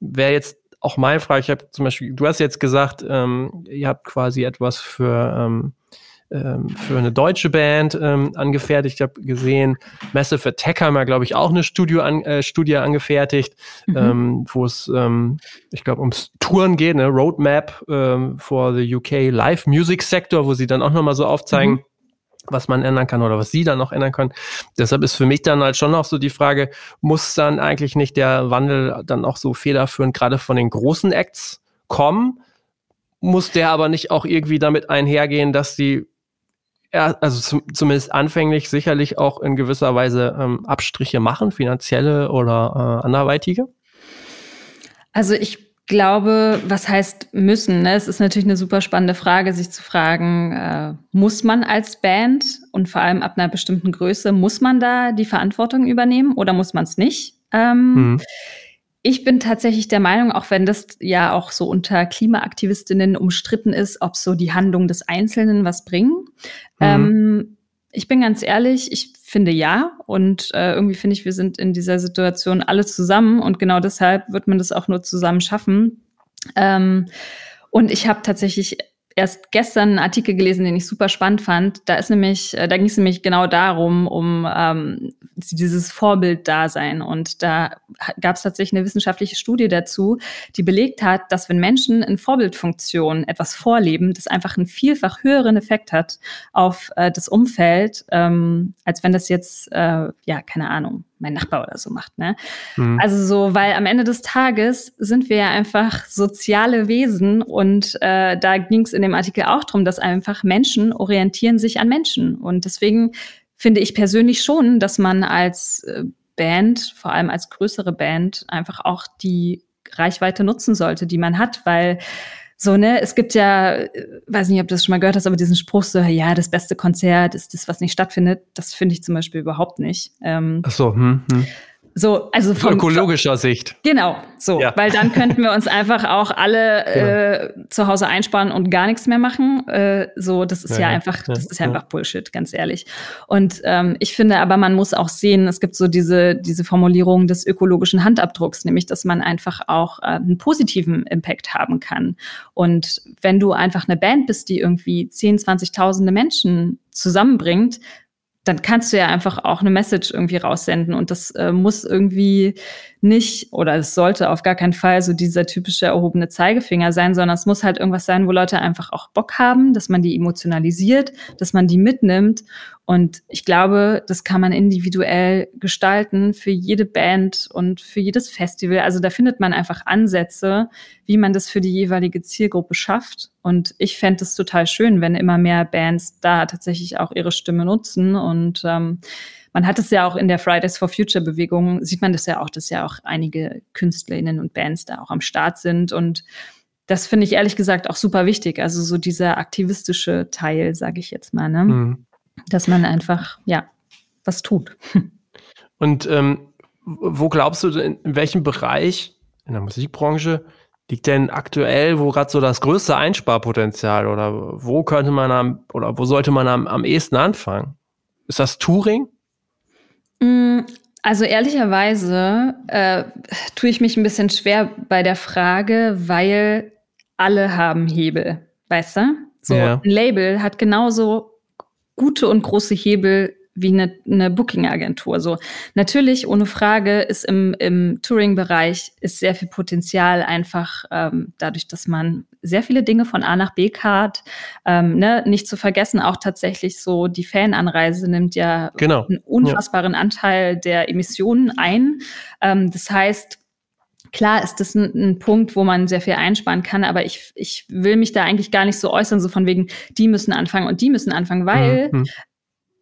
wäre jetzt auch meine Frage. Ich habe zum Beispiel, du hast jetzt gesagt, ähm, ihr habt quasi etwas für, ähm, ähm, für eine deutsche Band ähm, angefertigt. Ich habe gesehen, Massive Attack haben ja, glaube ich, auch eine Studio an, äh, Studie angefertigt, mhm. ähm, wo es, ähm, ich glaube, ums Touren geht, eine Roadmap ähm, for the UK Live Music Sector, wo sie dann auch nochmal so aufzeigen, mhm was man ändern kann oder was sie dann noch ändern können. Deshalb ist für mich dann halt schon noch so die Frage, muss dann eigentlich nicht der Wandel dann auch so federführend gerade von den großen Acts kommen? Muss der aber nicht auch irgendwie damit einhergehen, dass die also zum, zumindest anfänglich sicherlich auch in gewisser Weise ähm, Abstriche machen, finanzielle oder äh, anderweitige? Also ich glaube, was heißt müssen? Ne? Es ist natürlich eine super spannende Frage, sich zu fragen, äh, muss man als Band und vor allem ab einer bestimmten Größe, muss man da die Verantwortung übernehmen oder muss man es nicht? Ähm, mhm. Ich bin tatsächlich der Meinung, auch wenn das ja auch so unter Klimaaktivistinnen umstritten ist, ob so die Handlung des Einzelnen was bringen. Mhm. Ähm, ich bin ganz ehrlich, ich finde ja. Und äh, irgendwie finde ich, wir sind in dieser Situation alle zusammen und genau deshalb wird man das auch nur zusammen schaffen. Ähm, und ich habe tatsächlich erst gestern einen Artikel gelesen, den ich super spannend fand. Da ist nämlich, äh, da ging es nämlich genau darum, um ähm, dieses Vorbilddasein. Und da gab es tatsächlich eine wissenschaftliche Studie dazu, die belegt hat, dass wenn Menschen in Vorbildfunktion etwas vorleben, das einfach einen vielfach höheren Effekt hat auf äh, das Umfeld, ähm, als wenn das jetzt, äh, ja, keine Ahnung, mein Nachbar oder so macht. Ne? Mhm. Also so, weil am Ende des Tages sind wir ja einfach soziale Wesen und äh, da ging es in dem Artikel auch drum, dass einfach Menschen orientieren sich an Menschen und deswegen finde ich persönlich schon, dass man als äh, Band, vor allem als größere Band, einfach auch die Reichweite nutzen sollte, die man hat, weil so, ne, es gibt ja, äh, weiß nicht, ob du das schon mal gehört hast, aber diesen Spruch so, ja, das beste Konzert ist das, was nicht stattfindet, das finde ich zum Beispiel überhaupt nicht. Ähm, Ach so, hm, hm. So, also von ökologischer Sicht. Genau, so, ja. weil dann könnten wir uns einfach auch alle äh, zu Hause einsparen und gar nichts mehr machen. Äh, so, das ist ja, ja einfach, das ist ja, einfach Bullshit, ganz ehrlich. Und ähm, ich finde, aber man muss auch sehen, es gibt so diese diese Formulierung des ökologischen Handabdrucks, nämlich, dass man einfach auch äh, einen positiven Impact haben kann. Und wenn du einfach eine Band bist, die irgendwie 10, 20.000 Menschen zusammenbringt, dann kannst du ja einfach auch eine Message irgendwie raussenden und das äh, muss irgendwie nicht oder es sollte auf gar keinen Fall so dieser typische erhobene Zeigefinger sein, sondern es muss halt irgendwas sein, wo Leute einfach auch Bock haben, dass man die emotionalisiert, dass man die mitnimmt und ich glaube, das kann man individuell gestalten für jede Band und für jedes Festival. Also da findet man einfach Ansätze, wie man das für die jeweilige Zielgruppe schafft. Und ich fände es total schön, wenn immer mehr Bands da tatsächlich auch ihre Stimme nutzen. Und ähm, man hat es ja auch in der Fridays for Future Bewegung, sieht man das ja auch, dass ja auch einige KünstlerInnen und Bands da auch am Start sind. Und das finde ich ehrlich gesagt auch super wichtig. Also so dieser aktivistische Teil, sage ich jetzt mal. Ne? Mhm dass man einfach, ja, was tut. Und ähm, wo glaubst du, in welchem Bereich in der Musikbranche liegt denn aktuell, wo gerade so das größte Einsparpotenzial oder wo könnte man am, oder wo sollte man am, am ehesten anfangen? Ist das Touring? Mm, also ehrlicherweise äh, tue ich mich ein bisschen schwer bei der Frage, weil alle haben Hebel, weißt du? So ja. ein Label hat genauso gute und große Hebel wie eine, eine Booking-Agentur. So natürlich ohne Frage ist im, im Touring-Bereich ist sehr viel Potenzial einfach ähm, dadurch, dass man sehr viele Dinge von A nach B kart. Ähm, ne? Nicht zu vergessen auch tatsächlich so die Fananreise nimmt ja genau. einen unfassbaren ja. Anteil der Emissionen ein. Ähm, das heißt Klar ist das ein, ein, Punkt, wo man sehr viel einsparen kann, aber ich, ich will mich da eigentlich gar nicht so äußern, so von wegen, die müssen anfangen und die müssen anfangen, weil mhm.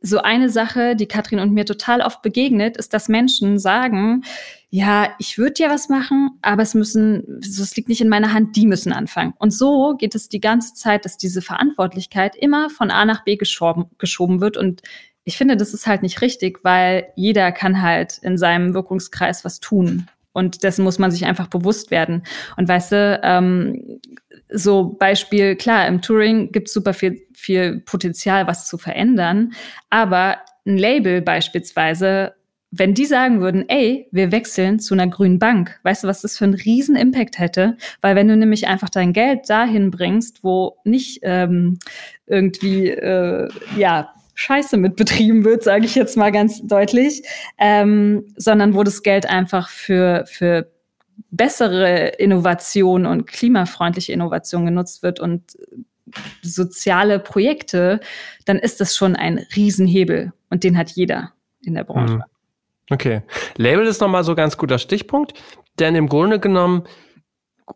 so eine Sache, die Katrin und mir total oft begegnet, ist, dass Menschen sagen, ja, ich würde ja was machen, aber es müssen, es liegt nicht in meiner Hand, die müssen anfangen. Und so geht es die ganze Zeit, dass diese Verantwortlichkeit immer von A nach B geschoben, geschoben wird und ich finde, das ist halt nicht richtig, weil jeder kann halt in seinem Wirkungskreis was tun. Und dessen muss man sich einfach bewusst werden. Und weißt du, ähm, so Beispiel, klar, im Touring gibt es super viel, viel Potenzial, was zu verändern. Aber ein Label beispielsweise, wenn die sagen würden, ey, wir wechseln zu einer grünen Bank, weißt du, was das für einen riesen Impact hätte? Weil wenn du nämlich einfach dein Geld dahin bringst, wo nicht ähm, irgendwie, äh, ja, Scheiße mit betrieben wird, sage ich jetzt mal ganz deutlich, ähm, sondern wo das Geld einfach für, für bessere Innovation und klimafreundliche Innovation genutzt wird und soziale Projekte, dann ist das schon ein Riesenhebel und den hat jeder in der Branche. Mhm. Okay. Label ist nochmal so ganz guter Stichpunkt, denn im Grunde genommen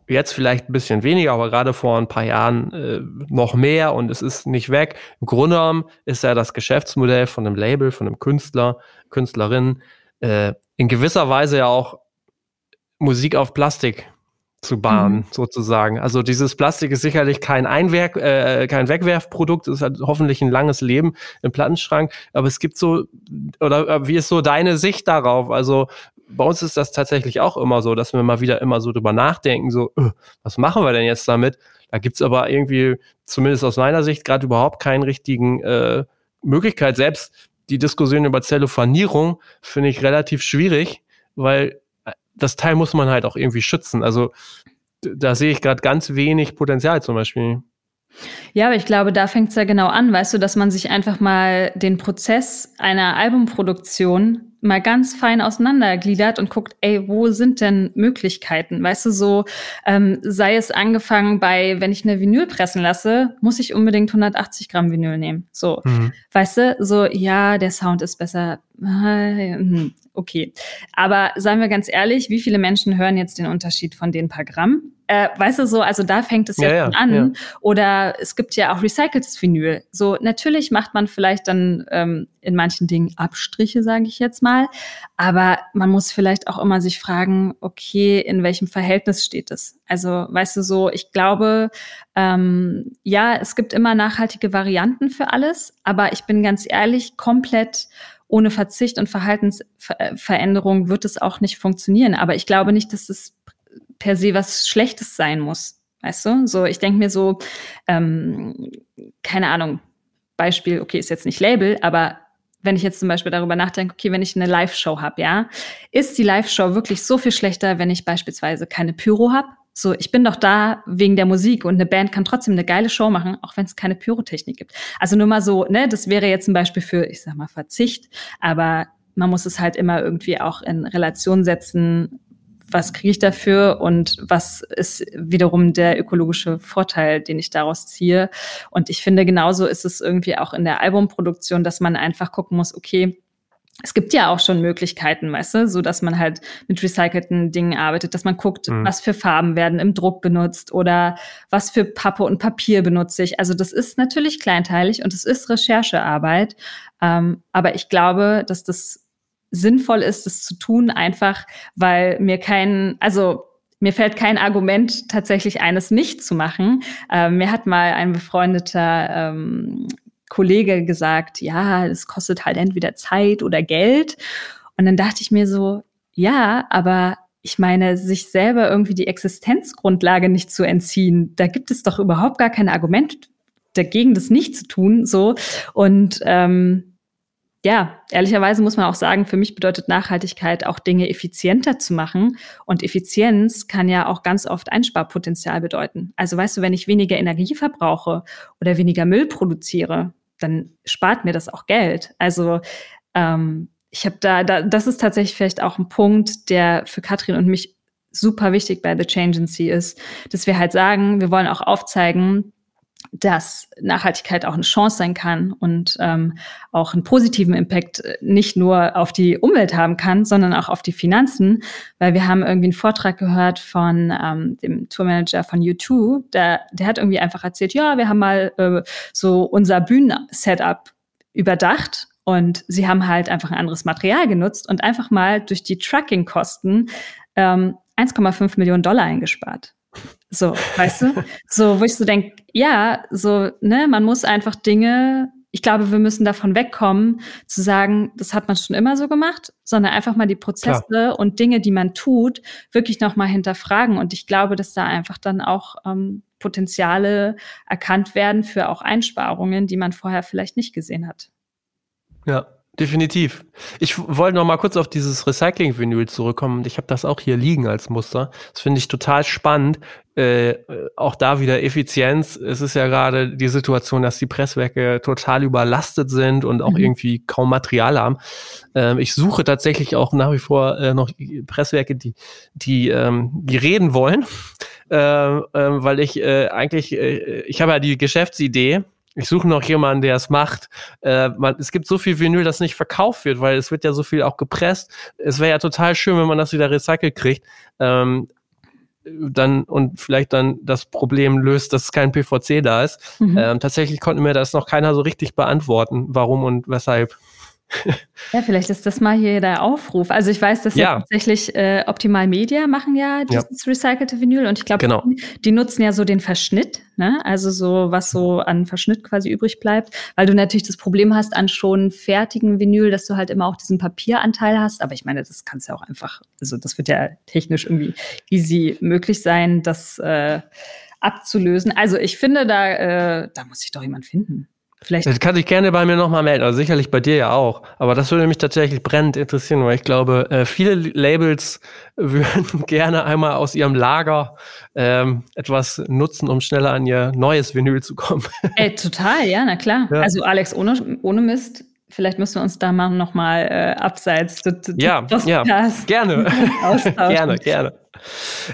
jetzt vielleicht ein bisschen weniger, aber gerade vor ein paar Jahren äh, noch mehr und es ist nicht weg. Im Grunde genommen ist ja das Geschäftsmodell von einem Label, von einem Künstler, Künstlerin äh, in gewisser Weise ja auch Musik auf Plastik zu bahnen, mhm. sozusagen. Also dieses Plastik ist sicherlich kein Einwerk, äh, kein Wegwerfprodukt, es hat hoffentlich ein langes Leben im Plattenschrank, aber es gibt so, oder äh, wie ist so deine Sicht darauf? Also bei uns ist das tatsächlich auch immer so, dass wir mal wieder immer so drüber nachdenken, so, öh, was machen wir denn jetzt damit? Da gibt's aber irgendwie, zumindest aus meiner Sicht, gerade überhaupt keinen richtigen äh, Möglichkeit, selbst die Diskussion über Zellophanierung finde ich relativ schwierig, weil äh, das Teil muss man halt auch irgendwie schützen. Also da sehe ich gerade ganz wenig Potenzial zum Beispiel. Ja, aber ich glaube, da fängt es ja genau an, weißt du, dass man sich einfach mal den Prozess einer Albumproduktion mal ganz fein auseinandergliedert und guckt, ey, wo sind denn Möglichkeiten? Weißt du, so ähm, sei es angefangen bei, wenn ich eine Vinyl pressen lasse, muss ich unbedingt 180 Gramm Vinyl nehmen. So, mhm. weißt du, so ja, der Sound ist besser. Okay, aber seien wir ganz ehrlich, wie viele Menschen hören jetzt den Unterschied von den paar Gramm? Äh, weißt du so, also da fängt es ja, ja schon an. Ja. Oder es gibt ja auch recyceltes Vinyl. So, natürlich macht man vielleicht dann ähm, in manchen Dingen Abstriche, sage ich jetzt mal. Aber man muss vielleicht auch immer sich fragen, okay, in welchem Verhältnis steht es? Also, weißt du so, ich glaube, ähm, ja, es gibt immer nachhaltige Varianten für alles, aber ich bin ganz ehrlich, komplett ohne Verzicht und Verhaltensveränderung wird es auch nicht funktionieren. Aber ich glaube nicht, dass es per se was Schlechtes sein muss. Weißt du? So, ich denke mir so, ähm, keine Ahnung, Beispiel, okay, ist jetzt nicht Label, aber wenn ich jetzt zum Beispiel darüber nachdenke, okay, wenn ich eine Live-Show habe, ja, ist die Live-Show wirklich so viel schlechter, wenn ich beispielsweise keine Pyro habe? So, ich bin doch da wegen der Musik und eine Band kann trotzdem eine geile Show machen, auch wenn es keine Pyrotechnik gibt. Also nur mal so, ne, das wäre jetzt ein Beispiel für, ich sag mal, Verzicht, aber man muss es halt immer irgendwie auch in Relation setzen, was kriege ich dafür und was ist wiederum der ökologische Vorteil, den ich daraus ziehe. Und ich finde, genauso ist es irgendwie auch in der Albumproduktion, dass man einfach gucken muss, okay, es gibt ja auch schon Möglichkeiten, weißt du, so dass man halt mit recycelten Dingen arbeitet, dass man guckt, mhm. was für Farben werden im Druck benutzt oder was für Pappe und Papier benutze ich. Also das ist natürlich kleinteilig und es ist Recherchearbeit. Ähm, aber ich glaube, dass das sinnvoll ist, das zu tun, einfach weil mir kein, also mir fällt kein Argument tatsächlich eines nicht zu machen. Ähm, mir hat mal ein befreundeter ähm, Kollege gesagt, ja, es kostet halt entweder Zeit oder Geld. Und dann dachte ich mir so, ja, aber ich meine, sich selber irgendwie die Existenzgrundlage nicht zu entziehen, da gibt es doch überhaupt gar kein Argument dagegen, das nicht zu tun. So und ähm, ja, ehrlicherweise muss man auch sagen, für mich bedeutet Nachhaltigkeit auch Dinge effizienter zu machen. Und Effizienz kann ja auch ganz oft Einsparpotenzial bedeuten. Also weißt du, wenn ich weniger Energie verbrauche oder weniger Müll produziere, dann spart mir das auch Geld. Also ähm, ich habe da, da, das ist tatsächlich vielleicht auch ein Punkt, der für Katrin und mich super wichtig bei The Change Changency ist, dass wir halt sagen, wir wollen auch aufzeigen, dass Nachhaltigkeit auch eine Chance sein kann und ähm, auch einen positiven Impact äh, nicht nur auf die Umwelt haben kann, sondern auch auf die Finanzen, weil wir haben irgendwie einen Vortrag gehört von ähm, dem Tourmanager von U2, der, der hat irgendwie einfach erzählt, ja, wir haben mal äh, so unser Bühnensetup überdacht und sie haben halt einfach ein anderes Material genutzt und einfach mal durch die Trucking-Kosten ähm, 1,5 Millionen Dollar eingespart. So, weißt du? So, wo ich so denke, ja, so, ne, man muss einfach Dinge, ich glaube, wir müssen davon wegkommen, zu sagen, das hat man schon immer so gemacht, sondern einfach mal die Prozesse Klar. und Dinge, die man tut, wirklich nochmal hinterfragen. Und ich glaube, dass da einfach dann auch ähm, Potenziale erkannt werden für auch Einsparungen, die man vorher vielleicht nicht gesehen hat. Ja, Definitiv. Ich wollte noch mal kurz auf dieses Recycling-Vinyl zurückkommen. Ich habe das auch hier liegen als Muster. Das finde ich total spannend. Äh, auch da wieder Effizienz. Es ist ja gerade die Situation, dass die Presswerke total überlastet sind und auch mhm. irgendwie kaum Material haben. Ähm, ich suche tatsächlich auch nach wie vor äh, noch Presswerke, die, die, ähm, die reden wollen. Äh, äh weil ich äh, eigentlich, äh, ich habe ja die Geschäftsidee, ich suche noch jemanden, der es macht. Äh, man, es gibt so viel Vinyl, das nicht verkauft wird, weil es wird ja so viel auch gepresst. Es wäre ja total schön, wenn man das wieder recycelt kriegt. Ähm, dann und vielleicht dann das Problem löst, dass kein PVC da ist. Mhm. Ähm, tatsächlich konnte mir das noch keiner so richtig beantworten, warum und weshalb. Ja, vielleicht ist das mal hier der Aufruf. Also ich weiß, dass ja, ja tatsächlich äh, Optimal Media machen ja dieses ja. recycelte Vinyl und ich glaube, genau. die, die, nutzen ja so den Verschnitt, ne? Also so, was so an Verschnitt quasi übrig bleibt, weil du natürlich das Problem hast an schon fertigen Vinyl, dass du halt immer auch diesen Papieranteil hast. Aber ich meine, das kannst ja auch einfach, also das wird ja technisch irgendwie easy möglich sein, das äh, abzulösen. Also ich finde, da, äh, da muss sich doch jemand finden. Vielleicht. Das kann sich gerne bei mir nochmal melden, also sicherlich bei dir ja auch. Aber das würde mich tatsächlich brennend interessieren, weil ich glaube, äh, viele Labels würden gerne einmal aus ihrem Lager ähm, etwas nutzen, um schneller an ihr neues Vinyl zu kommen. Ey, total, ja, na klar. Ja. Also Alex, ohne, ohne Mist, Vielleicht müssen wir uns da mal nochmal äh, abseits ja, ja, gerne. gerne, gerne.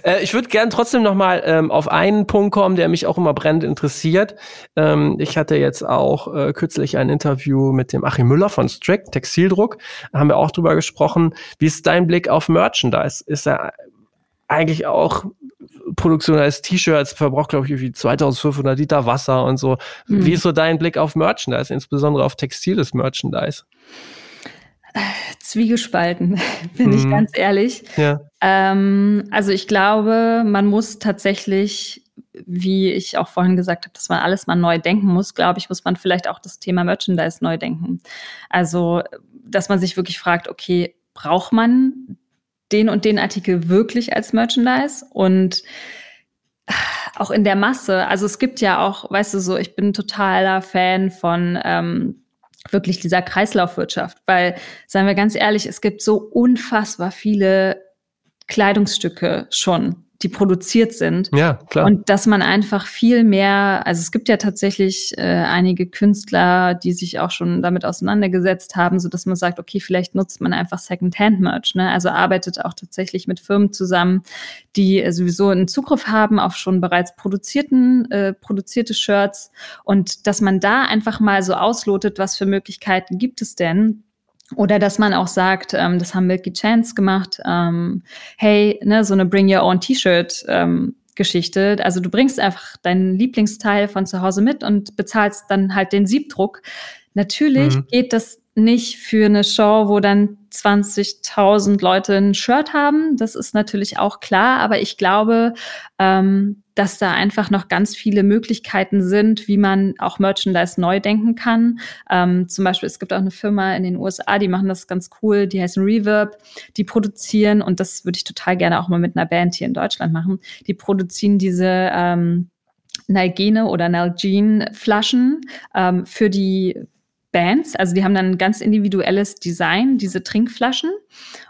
Äh, ich würde gerne trotzdem nochmal ähm, auf einen Punkt kommen, der mich auch immer brennend interessiert. Ähm, ich hatte jetzt auch äh, kürzlich ein Interview mit dem Achim Müller von Strict, Textildruck. Da haben wir auch drüber gesprochen. Wie ist dein Blick auf Merchandise? Ist er eigentlich auch Produktion als T-Shirts verbraucht, glaube ich, irgendwie 2500 Liter Wasser und so. Mhm. Wie ist so dein Blick auf Merchandise, insbesondere auf textiles Merchandise? Zwiegespalten, bin mhm. ich ganz ehrlich. Ja. Ähm, also ich glaube, man muss tatsächlich, wie ich auch vorhin gesagt habe, dass man alles mal neu denken muss, glaube ich, muss man vielleicht auch das Thema Merchandise neu denken. Also, dass man sich wirklich fragt, okay, braucht man den und den Artikel wirklich als Merchandise und auch in der Masse. Also es gibt ja auch, weißt du so, ich bin totaler Fan von ähm, wirklich dieser Kreislaufwirtschaft, weil, seien wir ganz ehrlich, es gibt so unfassbar viele Kleidungsstücke schon die produziert sind. Ja, klar. Und dass man einfach viel mehr, also es gibt ja tatsächlich äh, einige Künstler, die sich auch schon damit auseinandergesetzt haben, so dass man sagt, okay, vielleicht nutzt man einfach Second-Hand-Merch, ne? Also arbeitet auch tatsächlich mit Firmen zusammen, die äh, sowieso einen Zugriff haben auf schon bereits produzierten, äh, produzierte Shirts und dass man da einfach mal so auslotet, was für Möglichkeiten gibt es denn, oder dass man auch sagt, ähm, das haben Milky Chance gemacht, ähm, hey, ne, so eine Bring Your Own T-Shirt ähm, Geschichte. Also du bringst einfach dein Lieblingsteil von zu Hause mit und bezahlst dann halt den Siebdruck. Natürlich mhm. geht das nicht für eine Show, wo dann 20.000 Leute ein Shirt haben. Das ist natürlich auch klar, aber ich glaube, ähm, dass da einfach noch ganz viele Möglichkeiten sind, wie man auch Merchandise neu denken kann. Ähm, zum Beispiel, es gibt auch eine Firma in den USA, die machen das ganz cool, die heißen Reverb, die produzieren, und das würde ich total gerne auch mal mit einer Band hier in Deutschland machen, die produzieren diese ähm, Nalgene oder Nalgene Flaschen ähm, für die Bands. Also die haben dann ein ganz individuelles Design, diese Trinkflaschen.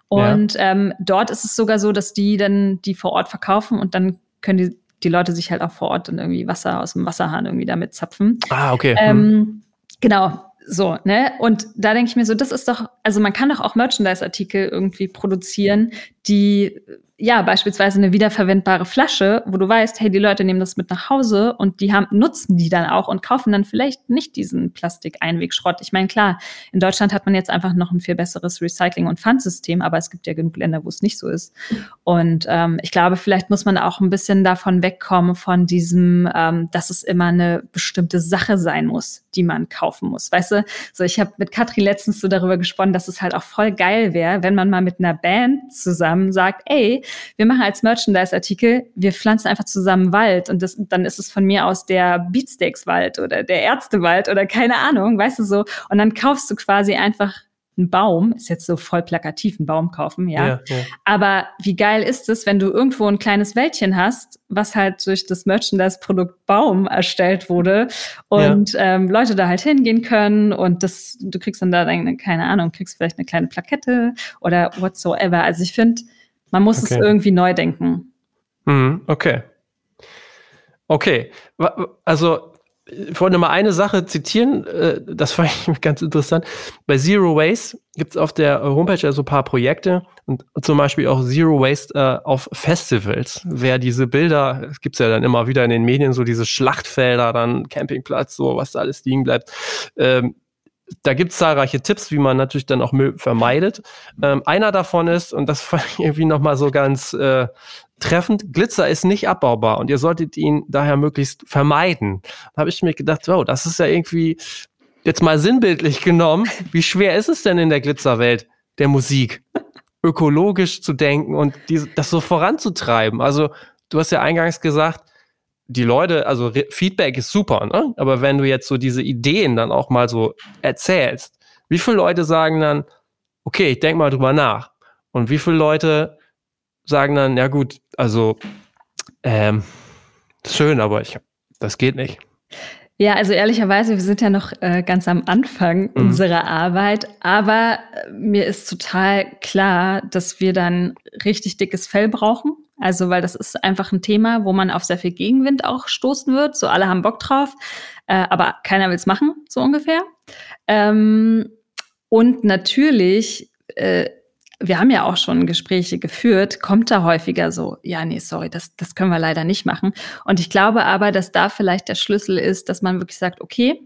Und ja. ähm, dort ist es sogar so, dass die dann die vor Ort verkaufen und dann können die, die Leute sich halt auch vor Ort dann irgendwie Wasser aus dem Wasserhahn irgendwie damit zapfen. Ah, okay. Ähm, hm. Genau. So, ne? Und da denke ich mir so, das ist doch, also man kann doch auch Merchandise-Artikel irgendwie produzieren, die ja, beispielsweise eine wiederverwendbare Flasche, wo du weißt, hey, die Leute nehmen das mit nach Hause und die haben, nutzen die dann auch und kaufen dann vielleicht nicht diesen Plastik-Einwegschrott. Ich meine, klar, in Deutschland hat man jetzt einfach noch ein viel besseres Recycling- und Pfandsystem, aber es gibt ja genug Länder, wo es nicht so ist. Und ähm, ich glaube, vielleicht muss man auch ein bisschen davon wegkommen, von diesem, ähm, dass es immer eine bestimmte Sache sein muss, die man kaufen muss. Weißt du, so ich habe mit Katrin letztens so darüber gesprochen, dass es halt auch voll geil wäre, wenn man mal mit einer Band zusammen sagt, ey, wir machen als Merchandise-Artikel, wir pflanzen einfach zusammen Wald und das, dann ist es von mir aus der Beatsteaks-Wald oder der Ärztewald oder keine Ahnung, weißt du so. Und dann kaufst du quasi einfach einen Baum, ist jetzt so voll plakativ, einen Baum kaufen, ja. ja, ja. Aber wie geil ist es, wenn du irgendwo ein kleines Wäldchen hast, was halt durch das Merchandise-Produkt Baum erstellt wurde und ja. ähm, Leute da halt hingehen können und das, du kriegst dann da deine, keine Ahnung, kriegst vielleicht eine kleine Plakette oder whatsoever. Also ich finde, man muss okay. es irgendwie neu denken. Mhm, okay. Okay. Also, ich wollte mal eine Sache zitieren, äh, das fand ich ganz interessant. Bei Zero Waste gibt es auf der Homepage ja so ein paar Projekte und zum Beispiel auch Zero Waste äh, auf Festivals. Wer diese Bilder, es gibt ja dann immer wieder in den Medien so diese Schlachtfelder, dann Campingplatz, so was da alles liegen bleibt. Ähm, da gibt es zahlreiche Tipps, wie man natürlich dann auch Müll vermeidet. Ähm, einer davon ist, und das fand ich irgendwie nochmal so ganz äh, treffend, Glitzer ist nicht abbaubar und ihr solltet ihn daher möglichst vermeiden. Da habe ich mir gedacht, wow, das ist ja irgendwie jetzt mal sinnbildlich genommen. Wie schwer ist es denn in der Glitzerwelt der Musik? ökologisch zu denken und die, das so voranzutreiben. Also, du hast ja eingangs gesagt, die Leute, also Re Feedback ist super, ne? aber wenn du jetzt so diese Ideen dann auch mal so erzählst, wie viele Leute sagen dann, okay, ich denke mal drüber nach. Und wie viele Leute sagen dann, ja gut, also ähm, schön, aber ich, das geht nicht. Ja, also ehrlicherweise, wir sind ja noch äh, ganz am Anfang mhm. unserer Arbeit, aber äh, mir ist total klar, dass wir dann richtig dickes Fell brauchen. Also, weil das ist einfach ein Thema, wo man auf sehr viel Gegenwind auch stoßen wird. So alle haben Bock drauf, äh, aber keiner will es machen, so ungefähr. Ähm, und natürlich äh, wir haben ja auch schon Gespräche geführt, kommt da häufiger so, ja, nee, sorry, das, das können wir leider nicht machen. Und ich glaube aber, dass da vielleicht der Schlüssel ist, dass man wirklich sagt, okay,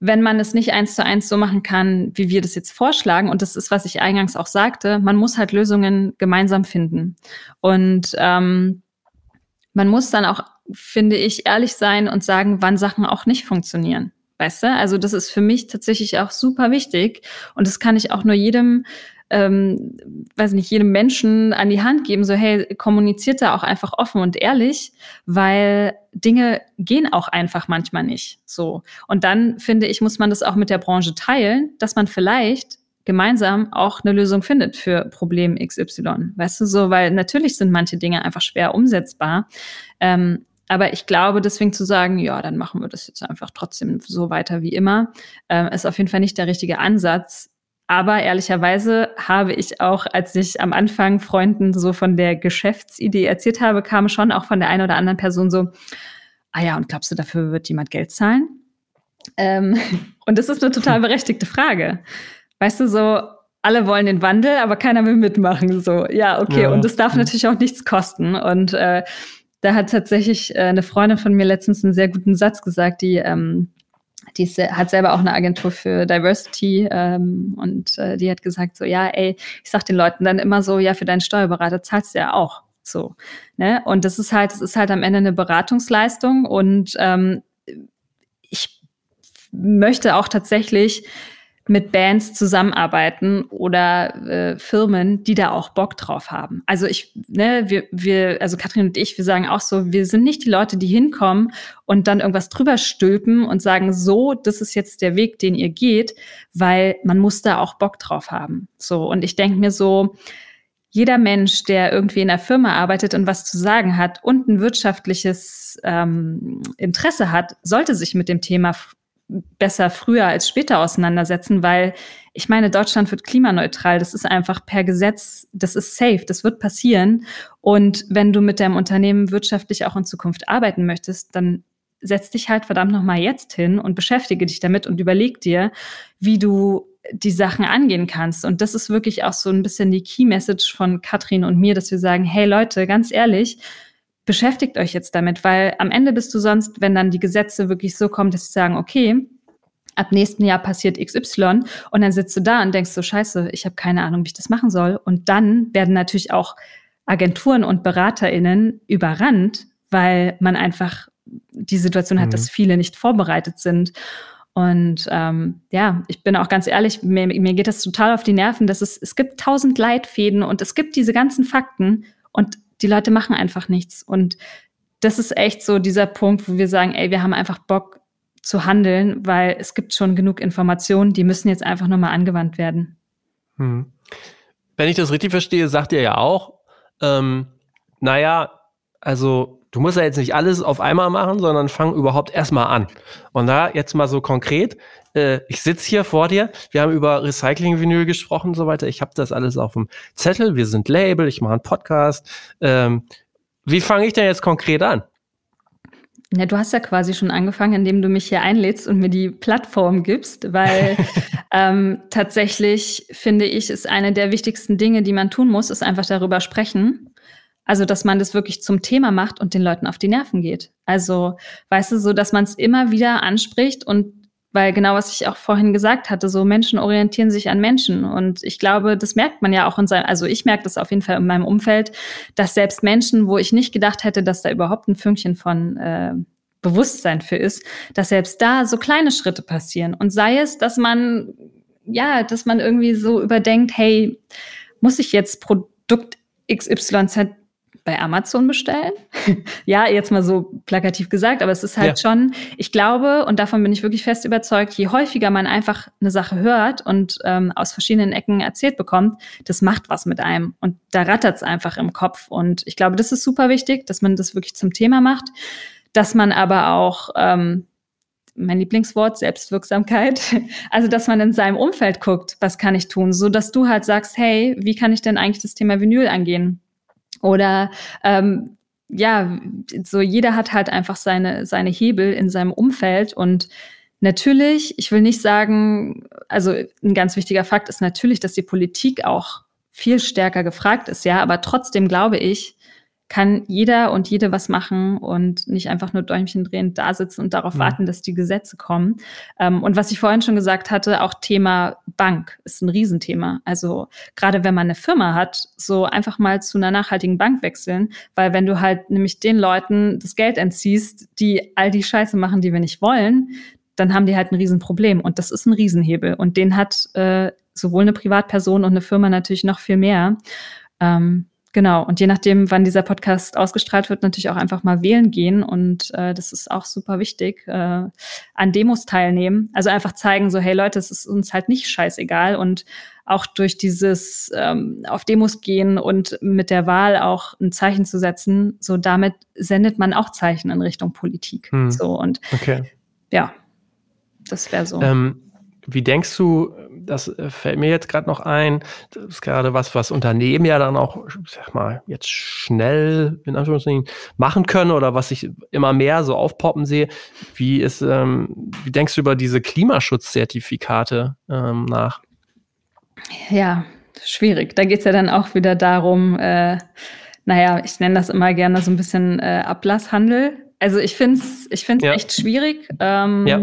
wenn man es nicht eins zu eins so machen kann, wie wir das jetzt vorschlagen, und das ist, was ich eingangs auch sagte, man muss halt Lösungen gemeinsam finden. Und ähm, man muss dann auch, finde ich, ehrlich sein und sagen, wann Sachen auch nicht funktionieren. Weißt du? Also das ist für mich tatsächlich auch super wichtig. Und das kann ich auch nur jedem ähm, weiß nicht, jedem Menschen an die Hand geben, so hey, kommuniziert da auch einfach offen und ehrlich, weil Dinge gehen auch einfach manchmal nicht so. Und dann finde ich, muss man das auch mit der Branche teilen, dass man vielleicht gemeinsam auch eine Lösung findet für Problem XY. Weißt du so, weil natürlich sind manche Dinge einfach schwer umsetzbar. Ähm, aber ich glaube, deswegen zu sagen, ja, dann machen wir das jetzt einfach trotzdem so weiter wie immer, äh, ist auf jeden Fall nicht der richtige Ansatz, aber ehrlicherweise habe ich auch, als ich am Anfang Freunden so von der Geschäftsidee erzählt habe, kam schon auch von der einen oder anderen Person so, ah ja, und glaubst du, dafür wird jemand Geld zahlen? Ähm, und das ist eine total berechtigte Frage. Weißt du, so, alle wollen den Wandel, aber keiner will mitmachen. So, ja, okay. Ja. Und das darf natürlich auch nichts kosten. Und äh, da hat tatsächlich äh, eine Freundin von mir letztens einen sehr guten Satz gesagt, die ähm, die ist, hat selber auch eine Agentur für Diversity ähm, und äh, die hat gesagt so, ja, ey, ich sag den Leuten dann immer so, ja, für deinen Steuerberater zahlst du ja auch so. Ne? Und das ist halt, das ist halt am Ende eine Beratungsleistung und ähm, ich möchte auch tatsächlich mit Bands zusammenarbeiten oder äh, Firmen, die da auch Bock drauf haben. Also ich, ne, wir, wir, also Katrin und ich, wir sagen auch so, wir sind nicht die Leute, die hinkommen und dann irgendwas drüber stülpen und sagen, so, das ist jetzt der Weg, den ihr geht, weil man muss da auch Bock drauf haben. So, und ich denke mir so, jeder Mensch, der irgendwie in einer Firma arbeitet und was zu sagen hat und ein wirtschaftliches ähm, Interesse hat, sollte sich mit dem Thema besser früher als später auseinandersetzen, weil ich meine, Deutschland wird klimaneutral. Das ist einfach per Gesetz, das ist safe, das wird passieren. Und wenn du mit deinem Unternehmen wirtschaftlich auch in Zukunft arbeiten möchtest, dann setz dich halt verdammt nochmal jetzt hin und beschäftige dich damit und überleg dir, wie du die Sachen angehen kannst. Und das ist wirklich auch so ein bisschen die Key Message von Katrin und mir, dass wir sagen, hey Leute, ganz ehrlich, beschäftigt euch jetzt damit, weil am Ende bist du sonst, wenn dann die Gesetze wirklich so kommen, dass sie sagen, okay, ab nächsten Jahr passiert XY und dann sitzt du da und denkst so, scheiße, ich habe keine Ahnung, wie ich das machen soll. Und dann werden natürlich auch Agenturen und BeraterInnen überrannt, weil man einfach die Situation hat, mhm. dass viele nicht vorbereitet sind. Und ähm, ja, ich bin auch ganz ehrlich, mir, mir geht das total auf die Nerven, dass es, es gibt tausend Leitfäden und es gibt diese ganzen Fakten und die Leute machen einfach nichts. Und das ist echt so dieser Punkt, wo wir sagen, ey, wir haben einfach Bock zu handeln, weil es gibt schon genug Informationen, die müssen jetzt einfach nochmal angewandt werden. Hm. Wenn ich das richtig verstehe, sagt ihr ja auch, ähm, naja, also du musst ja jetzt nicht alles auf einmal machen, sondern fang überhaupt erstmal an. Und da jetzt mal so konkret, äh, ich sitze hier vor dir, wir haben über Recycling-Vinyl gesprochen und so weiter. Ich habe das alles auf dem Zettel, wir sind Label, ich mache einen Podcast. Ähm, wie fange ich denn jetzt konkret an? Ja, du hast ja quasi schon angefangen, indem du mich hier einlädst und mir die Plattform gibst, weil ähm, tatsächlich finde ich, ist eine der wichtigsten Dinge, die man tun muss, ist einfach darüber sprechen. Also, dass man das wirklich zum Thema macht und den Leuten auf die Nerven geht. Also, weißt du, so, dass man es immer wieder anspricht und weil genau was ich auch vorhin gesagt hatte, so Menschen orientieren sich an Menschen. Und ich glaube, das merkt man ja auch in seinem, also ich merke das auf jeden Fall in meinem Umfeld, dass selbst Menschen, wo ich nicht gedacht hätte, dass da überhaupt ein Fünkchen von äh, Bewusstsein für ist, dass selbst da so kleine Schritte passieren. Und sei es, dass man, ja, dass man irgendwie so überdenkt, hey, muss ich jetzt Produkt XYZ bei Amazon bestellen. ja, jetzt mal so plakativ gesagt, aber es ist halt ja. schon, ich glaube, und davon bin ich wirklich fest überzeugt, je häufiger man einfach eine Sache hört und ähm, aus verschiedenen Ecken erzählt bekommt, das macht was mit einem. Und da rattert es einfach im Kopf. Und ich glaube, das ist super wichtig, dass man das wirklich zum Thema macht, dass man aber auch ähm, mein Lieblingswort, Selbstwirksamkeit. Also, dass man in seinem Umfeld guckt, was kann ich tun, so dass du halt sagst, hey, wie kann ich denn eigentlich das Thema Vinyl angehen? Oder ähm, ja, so jeder hat halt einfach seine, seine Hebel in seinem Umfeld und natürlich, ich will nicht sagen, also ein ganz wichtiger Fakt ist natürlich, dass die Politik auch viel stärker gefragt ist, ja, aber trotzdem glaube ich, kann jeder und jede was machen und nicht einfach nur Däumchen drehend da sitzen und darauf mhm. warten, dass die Gesetze kommen. Ähm, und was ich vorhin schon gesagt hatte, auch Thema Bank ist ein Riesenthema. Also gerade wenn man eine Firma hat, so einfach mal zu einer nachhaltigen Bank wechseln, weil wenn du halt nämlich den Leuten das Geld entziehst, die all die Scheiße machen, die wir nicht wollen, dann haben die halt ein Riesenproblem. Und das ist ein Riesenhebel. Und den hat äh, sowohl eine Privatperson und eine Firma natürlich noch viel mehr. Ähm, Genau, und je nachdem, wann dieser Podcast ausgestrahlt wird, natürlich auch einfach mal wählen gehen. Und äh, das ist auch super wichtig. Äh, an Demos teilnehmen. Also einfach zeigen, so, hey Leute, es ist uns halt nicht scheißegal. Und auch durch dieses ähm, auf Demos gehen und mit der Wahl auch ein Zeichen zu setzen, so damit sendet man auch Zeichen in Richtung Politik. Hm. So und okay. ja, das wäre so. Ähm wie denkst du, das äh, fällt mir jetzt gerade noch ein, das ist gerade was, was Unternehmen ja dann auch, sag mal, jetzt schnell in Anführungszeichen machen können oder was ich immer mehr so aufpoppen sehe. Wie ist, ähm, wie denkst du über diese Klimaschutzzertifikate ähm, nach? Ja, schwierig. Da geht es ja dann auch wieder darum, äh, naja, ich nenne das immer gerne so ein bisschen äh, Ablasshandel. Also ich finde es ich find's ja. echt schwierig. Ähm, ja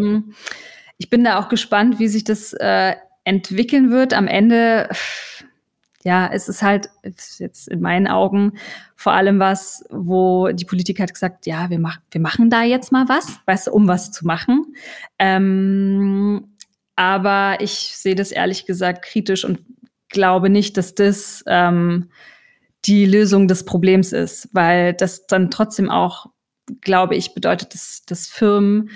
ich bin da auch gespannt, wie sich das äh, entwickeln wird. Am Ende, ja, es ist halt jetzt in meinen Augen vor allem was, wo die Politik hat gesagt, ja, wir, mach, wir machen da jetzt mal was, weißt du, um was zu machen. Ähm, aber ich sehe das ehrlich gesagt kritisch und glaube nicht, dass das ähm, die Lösung des Problems ist, weil das dann trotzdem auch, glaube ich, bedeutet, dass, dass Firmen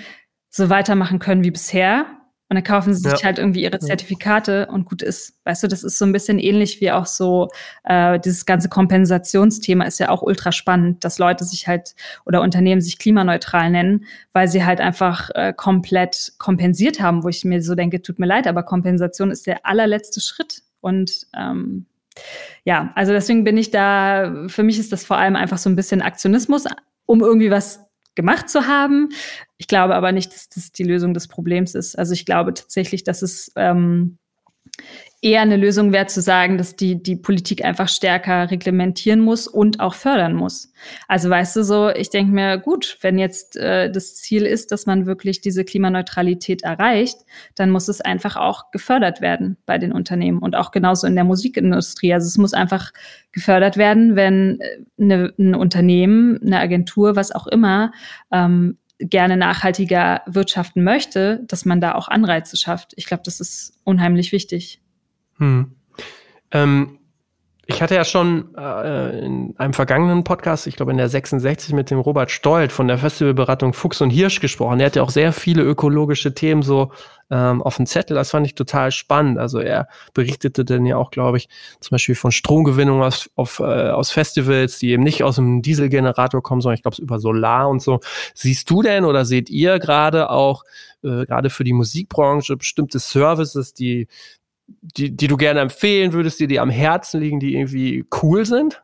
so weitermachen können wie bisher. Und dann kaufen sie sich ja. halt irgendwie ihre Zertifikate und gut ist. Weißt du, das ist so ein bisschen ähnlich wie auch so, äh, dieses ganze Kompensationsthema ist ja auch ultra spannend, dass Leute sich halt oder Unternehmen sich klimaneutral nennen, weil sie halt einfach äh, komplett kompensiert haben, wo ich mir so denke, tut mir leid, aber Kompensation ist der allerletzte Schritt. Und ähm, ja, also deswegen bin ich da, für mich ist das vor allem einfach so ein bisschen Aktionismus, um irgendwie was gemacht zu haben. Ich glaube aber nicht, dass das die Lösung des Problems ist. Also ich glaube tatsächlich, dass es ähm, eher eine Lösung wäre zu sagen, dass die, die Politik einfach stärker reglementieren muss und auch fördern muss. Also weißt du so, ich denke mir, gut, wenn jetzt äh, das Ziel ist, dass man wirklich diese Klimaneutralität erreicht, dann muss es einfach auch gefördert werden bei den Unternehmen und auch genauso in der Musikindustrie. Also es muss einfach gefördert werden, wenn eine, äh, ein Unternehmen, eine Agentur, was auch immer, ähm, gerne nachhaltiger wirtschaften möchte, dass man da auch Anreize schafft. Ich glaube, das ist unheimlich wichtig. Hm. Ähm, ich hatte ja schon äh, in einem vergangenen Podcast, ich glaube in der 66, mit dem Robert Stolt von der Festivalberatung Fuchs und Hirsch gesprochen. Er hat ja auch sehr viele ökologische Themen so ähm, auf dem Zettel. Das fand ich total spannend. Also er berichtete dann ja auch, glaube ich, zum Beispiel von Stromgewinnung aus, auf, äh, aus Festivals, die eben nicht aus einem Dieselgenerator kommen, sondern ich glaube über Solar und so. Siehst du denn oder seht ihr gerade auch äh, gerade für die Musikbranche bestimmte Services, die die, die du gerne empfehlen würdest, die dir am Herzen liegen, die irgendwie cool sind?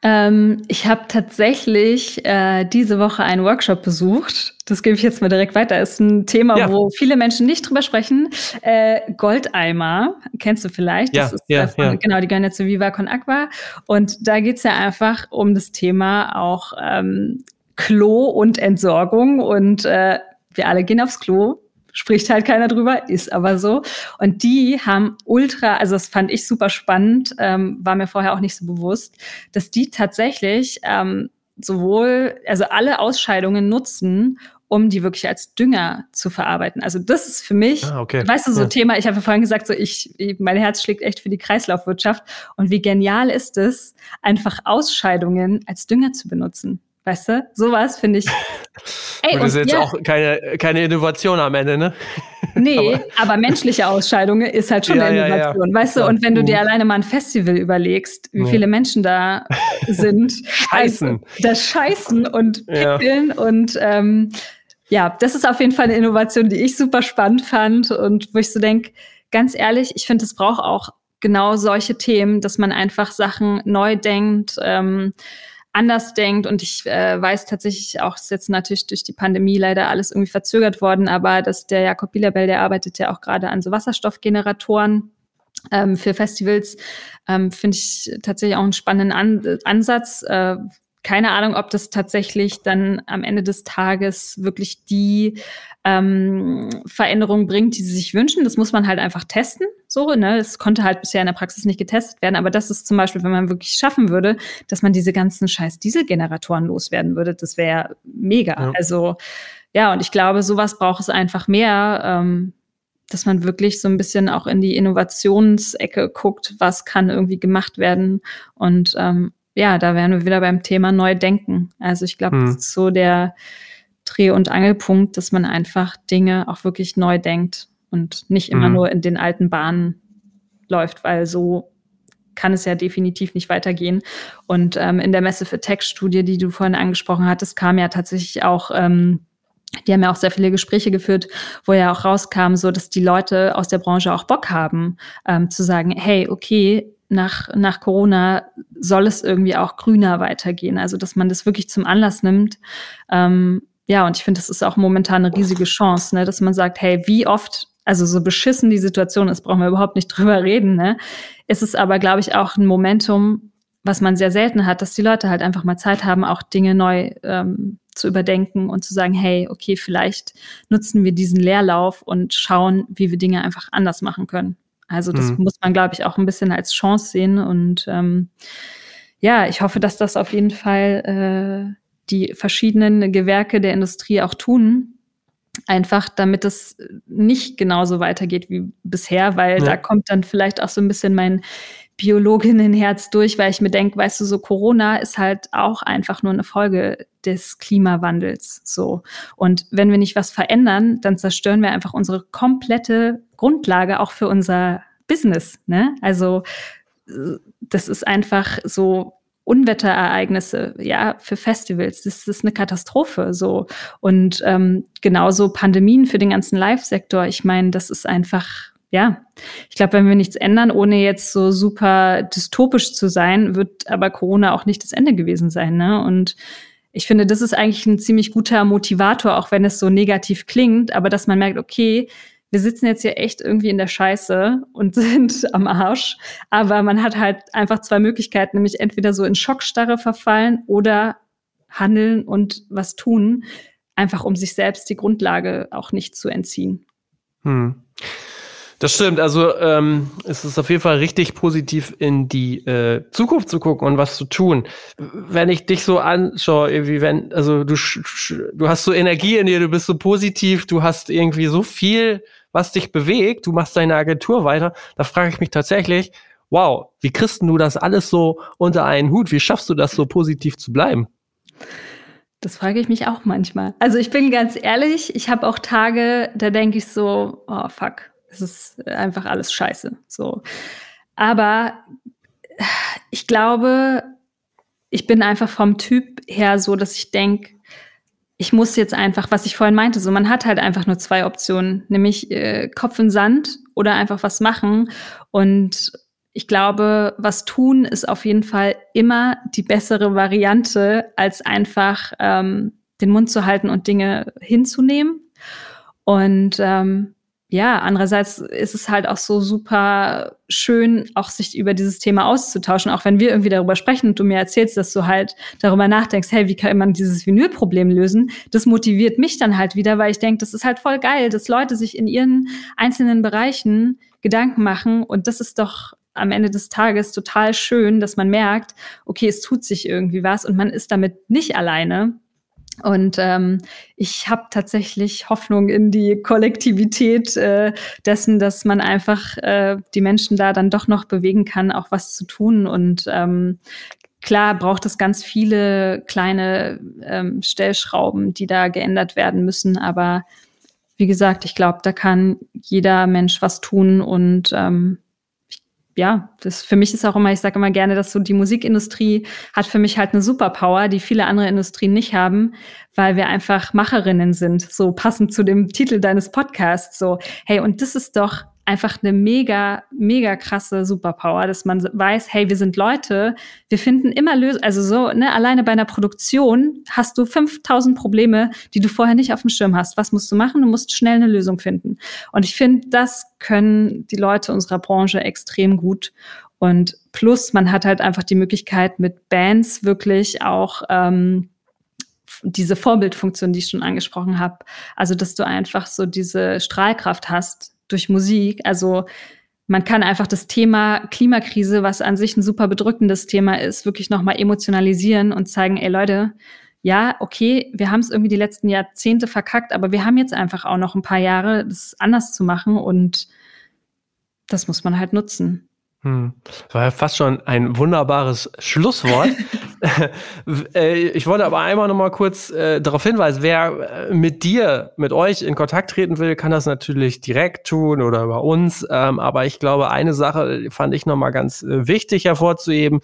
Ähm, ich habe tatsächlich äh, diese Woche einen Workshop besucht. Das gebe ich jetzt mal direkt weiter. Ist ein Thema, ja. wo viele Menschen nicht drüber sprechen. Äh, Goldeimer, kennst du vielleicht? Das ja, ist ja, von, ja. Genau, die gehören ja zu Viva Con Aqua. Und da geht es ja einfach um das Thema auch ähm, Klo und Entsorgung. Und äh, wir alle gehen aufs Klo spricht halt keiner drüber, ist aber so. Und die haben ultra, also das fand ich super spannend, ähm, war mir vorher auch nicht so bewusst, dass die tatsächlich ähm, sowohl, also alle Ausscheidungen nutzen, um die wirklich als Dünger zu verarbeiten. Also das ist für mich, ah, okay. weißt du, so ja. Thema, ich habe ja vorhin gesagt, so ich, mein Herz schlägt echt für die Kreislaufwirtschaft. Und wie genial ist es, einfach Ausscheidungen als Dünger zu benutzen. Weißt du, sowas finde ich. Ey, und das ist jetzt ja, auch keine, keine Innovation am Ende, ne? Nee, aber, aber menschliche Ausscheidungen ist halt schon ja, eine Innovation, ja, weißt du? Und wenn du dir mhm. alleine mal ein Festival überlegst, wie viele Menschen da sind, scheißen. Also, das Scheißen und Pickeln und ähm, ja, das ist auf jeden Fall eine Innovation, die ich super spannend fand und wo ich so denke, ganz ehrlich, ich finde, es braucht auch genau solche Themen, dass man einfach Sachen neu denkt, ähm, anders denkt. Und ich äh, weiß tatsächlich auch, ist jetzt natürlich durch die Pandemie leider alles irgendwie verzögert worden, aber dass der Jakob Bielabel, der arbeitet ja auch gerade an so Wasserstoffgeneratoren ähm, für Festivals, ähm, finde ich tatsächlich auch einen spannenden An Ansatz. Äh, keine Ahnung, ob das tatsächlich dann am Ende des Tages wirklich die ähm, Veränderung bringt, die sie sich wünschen. Das muss man halt einfach testen. So, ne? Es konnte halt bisher in der Praxis nicht getestet werden. Aber das ist zum Beispiel, wenn man wirklich schaffen würde, dass man diese ganzen scheiß Dieselgeneratoren loswerden würde, das wäre mega. Ja. Also ja, und ich glaube, sowas braucht es einfach mehr. Ähm, dass man wirklich so ein bisschen auch in die Innovationsecke guckt, was kann irgendwie gemacht werden und ähm, ja, da wären wir wieder beim Thema Neudenken. Also ich glaube, hm. das ist so der Dreh- und Angelpunkt, dass man einfach Dinge auch wirklich neu denkt und nicht immer hm. nur in den alten Bahnen läuft, weil so kann es ja definitiv nicht weitergehen. Und ähm, in der Messe für Tech-Studie, die du vorhin angesprochen hattest, kam ja tatsächlich auch ähm, die haben ja auch sehr viele Gespräche geführt, wo ja auch rauskam, so dass die Leute aus der Branche auch Bock haben, ähm, zu sagen, hey, okay, nach, nach Corona soll es irgendwie auch grüner weitergehen. Also, dass man das wirklich zum Anlass nimmt. Ähm, ja, und ich finde, das ist auch momentan eine riesige Chance, ne, dass man sagt, hey, wie oft, also so beschissen die Situation ist, brauchen wir überhaupt nicht drüber reden, ne? Es ist aber, glaube ich, auch ein Momentum, was man sehr selten hat, dass die Leute halt einfach mal Zeit haben, auch Dinge neu ähm, zu überdenken und zu sagen, hey, okay, vielleicht nutzen wir diesen Leerlauf und schauen, wie wir Dinge einfach anders machen können. Also das mhm. muss man, glaube ich, auch ein bisschen als Chance sehen. Und ähm, ja, ich hoffe, dass das auf jeden Fall äh, die verschiedenen Gewerke der Industrie auch tun. Einfach damit es nicht genauso weitergeht wie bisher, weil ja. da kommt dann vielleicht auch so ein bisschen mein Biologinnenherz durch, weil ich mir denke, weißt du, so Corona ist halt auch einfach nur eine Folge des Klimawandels. So. Und wenn wir nicht was verändern, dann zerstören wir einfach unsere komplette Grundlage auch für unser Business. Ne? Also das ist einfach so Unwetterereignisse, ja, für Festivals, das ist eine Katastrophe so. Und ähm, genauso Pandemien für den ganzen Live-Sektor. Ich meine, das ist einfach ja, ich glaube, wenn wir nichts ändern, ohne jetzt so super dystopisch zu sein, wird aber Corona auch nicht das Ende gewesen sein. Ne? Und ich finde, das ist eigentlich ein ziemlich guter Motivator, auch wenn es so negativ klingt, aber dass man merkt, okay, wir sitzen jetzt hier echt irgendwie in der Scheiße und sind am Arsch. Aber man hat halt einfach zwei Möglichkeiten, nämlich entweder so in Schockstarre verfallen oder handeln und was tun, einfach um sich selbst die Grundlage auch nicht zu entziehen. Hm. Das stimmt. Also ähm, es ist auf jeden Fall richtig positiv in die äh, Zukunft zu gucken und was zu tun. Wenn ich dich so anschaue, irgendwie, wenn, also du, du hast so Energie in dir, du bist so positiv, du hast irgendwie so viel, was dich bewegt, du machst deine Agentur weiter. Da frage ich mich tatsächlich, wow, wie kriegst du das alles so unter einen Hut? Wie schaffst du das so positiv zu bleiben? Das frage ich mich auch manchmal. Also ich bin ganz ehrlich, ich habe auch Tage, da denke ich so, oh fuck, es ist einfach alles scheiße. So. Aber ich glaube, ich bin einfach vom Typ her so, dass ich denke, ich muss jetzt einfach, was ich vorhin meinte, so man hat halt einfach nur zwei Optionen, nämlich äh, Kopf in Sand oder einfach was machen. Und ich glaube, was tun ist auf jeden Fall immer die bessere Variante, als einfach ähm, den Mund zu halten und Dinge hinzunehmen. Und ähm, ja, andererseits ist es halt auch so super schön, auch sich über dieses Thema auszutauschen, auch wenn wir irgendwie darüber sprechen und du mir erzählst, dass du halt darüber nachdenkst, hey, wie kann man dieses Vinylproblem lösen? Das motiviert mich dann halt wieder, weil ich denke, das ist halt voll geil, dass Leute sich in ihren einzelnen Bereichen Gedanken machen und das ist doch am Ende des Tages total schön, dass man merkt, okay, es tut sich irgendwie was und man ist damit nicht alleine, und ähm, ich habe tatsächlich Hoffnung in die Kollektivität äh, dessen, dass man einfach äh, die Menschen da dann doch noch bewegen kann, auch was zu tun. Und ähm, klar braucht es ganz viele kleine ähm, Stellschrauben, die da geändert werden müssen. Aber wie gesagt, ich glaube, da kann jeder Mensch was tun und ähm, ja, das für mich ist auch immer, ich sage immer gerne, dass so die Musikindustrie hat für mich halt eine Superpower, die viele andere Industrien nicht haben, weil wir einfach Macherinnen sind, so passend zu dem Titel deines Podcasts. So, hey, und das ist doch einfach eine mega, mega krasse Superpower, dass man weiß, hey, wir sind Leute, wir finden immer Lösungen, also so, ne, alleine bei einer Produktion hast du 5000 Probleme, die du vorher nicht auf dem Schirm hast. Was musst du machen? Du musst schnell eine Lösung finden. Und ich finde, das können die Leute unserer Branche extrem gut. Und plus, man hat halt einfach die Möglichkeit, mit Bands wirklich auch ähm, diese Vorbildfunktion, die ich schon angesprochen habe. Also, dass du einfach so diese Strahlkraft hast, durch Musik. Also man kann einfach das Thema Klimakrise, was an sich ein super bedrückendes Thema ist, wirklich nochmal emotionalisieren und zeigen, ey Leute, ja, okay, wir haben es irgendwie die letzten Jahrzehnte verkackt, aber wir haben jetzt einfach auch noch ein paar Jahre, das anders zu machen und das muss man halt nutzen. Hm. Das war ja fast schon ein wunderbares Schlusswort. Äh, ich wollte aber einmal noch mal kurz äh, darauf hinweisen, wer äh, mit dir, mit euch in Kontakt treten will, kann das natürlich direkt tun oder über uns. Ähm, aber ich glaube, eine Sache fand ich noch mal ganz äh, wichtig hervorzuheben.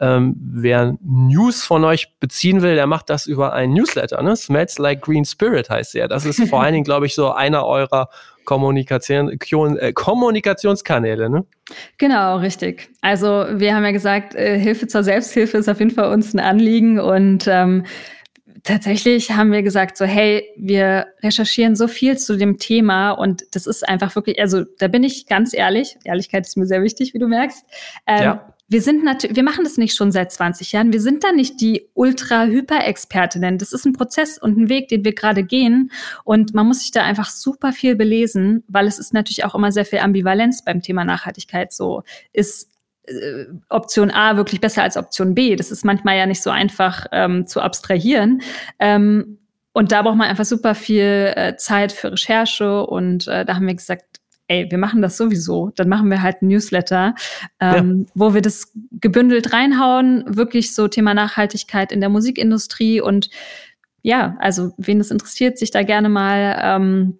Ähm, wer News von euch beziehen will, der macht das über ein Newsletter. Ne? Smells Like Green Spirit heißt der. Das ist vor allen Dingen, glaube ich, so einer eurer Kommunikation, äh, Kommunikationskanäle, ne? Genau, richtig. Also wir haben ja gesagt, äh, Hilfe zur Selbsthilfe ist auf jeden Fall uns ein Anliegen und ähm, tatsächlich haben wir gesagt, so hey, wir recherchieren so viel zu dem Thema und das ist einfach wirklich, also da bin ich ganz ehrlich, Ehrlichkeit ist mir sehr wichtig, wie du merkst. Ähm, ja wir sind natürlich, wir machen das nicht schon seit 20 Jahren. Wir sind da nicht die Ultra-Hyper-Expertinnen. Das ist ein Prozess und ein Weg, den wir gerade gehen. Und man muss sich da einfach super viel belesen, weil es ist natürlich auch immer sehr viel Ambivalenz beim Thema Nachhaltigkeit. So ist äh, Option A wirklich besser als Option B. Das ist manchmal ja nicht so einfach ähm, zu abstrahieren. Ähm, und da braucht man einfach super viel äh, Zeit für Recherche. Und äh, da haben wir gesagt, ey, wir machen das sowieso, dann machen wir halt ein Newsletter, ähm, ja. wo wir das gebündelt reinhauen, wirklich so Thema Nachhaltigkeit in der Musikindustrie und ja, also wen das interessiert, sich da gerne mal ähm,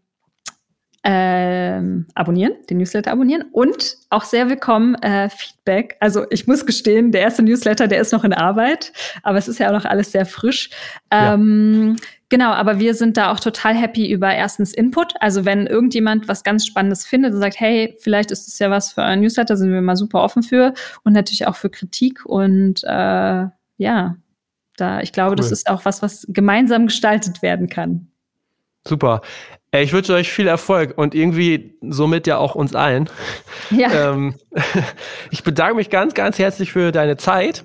ähm, abonnieren, den Newsletter abonnieren und auch sehr willkommen äh, Feedback. Also ich muss gestehen, der erste Newsletter, der ist noch in Arbeit, aber es ist ja auch noch alles sehr frisch. Ähm, ja. Genau, aber wir sind da auch total happy über erstens Input. Also wenn irgendjemand was ganz Spannendes findet und sagt, hey, vielleicht ist es ja was für ein Newsletter, sind wir mal super offen für und natürlich auch für Kritik und äh, ja, da ich glaube, cool. das ist auch was, was gemeinsam gestaltet werden kann. Super. Ich wünsche euch viel Erfolg und irgendwie somit ja auch uns allen. Ja. Ähm, ich bedanke mich ganz, ganz herzlich für deine Zeit.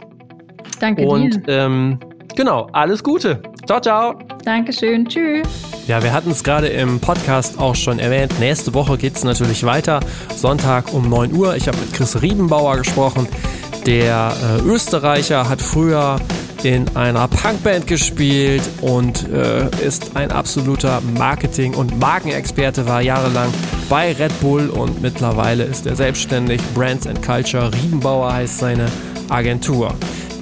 Danke und, dir. Ähm, genau, alles Gute. Ciao, ciao. Dankeschön. Tschüss. Ja, wir hatten es gerade im Podcast auch schon erwähnt. Nächste Woche geht es natürlich weiter. Sonntag um 9 Uhr. Ich habe mit Chris Riebenbauer gesprochen. Der äh, Österreicher hat früher in einer Punkband gespielt und äh, ist ein absoluter Marketing- und Markenexperte, war jahrelang bei Red Bull und mittlerweile ist er selbstständig. Brands and Culture Riebenbauer heißt seine Agentur.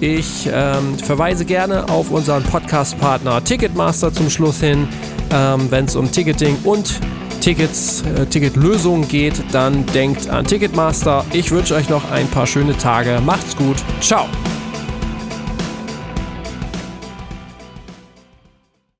Ich ähm, verweise gerne auf unseren Podcast-Partner Ticketmaster zum Schluss hin. Ähm, Wenn es um Ticketing und Tickets, äh, Ticketlösungen geht, dann denkt an Ticketmaster. Ich wünsche euch noch ein paar schöne Tage. Macht's gut. Ciao.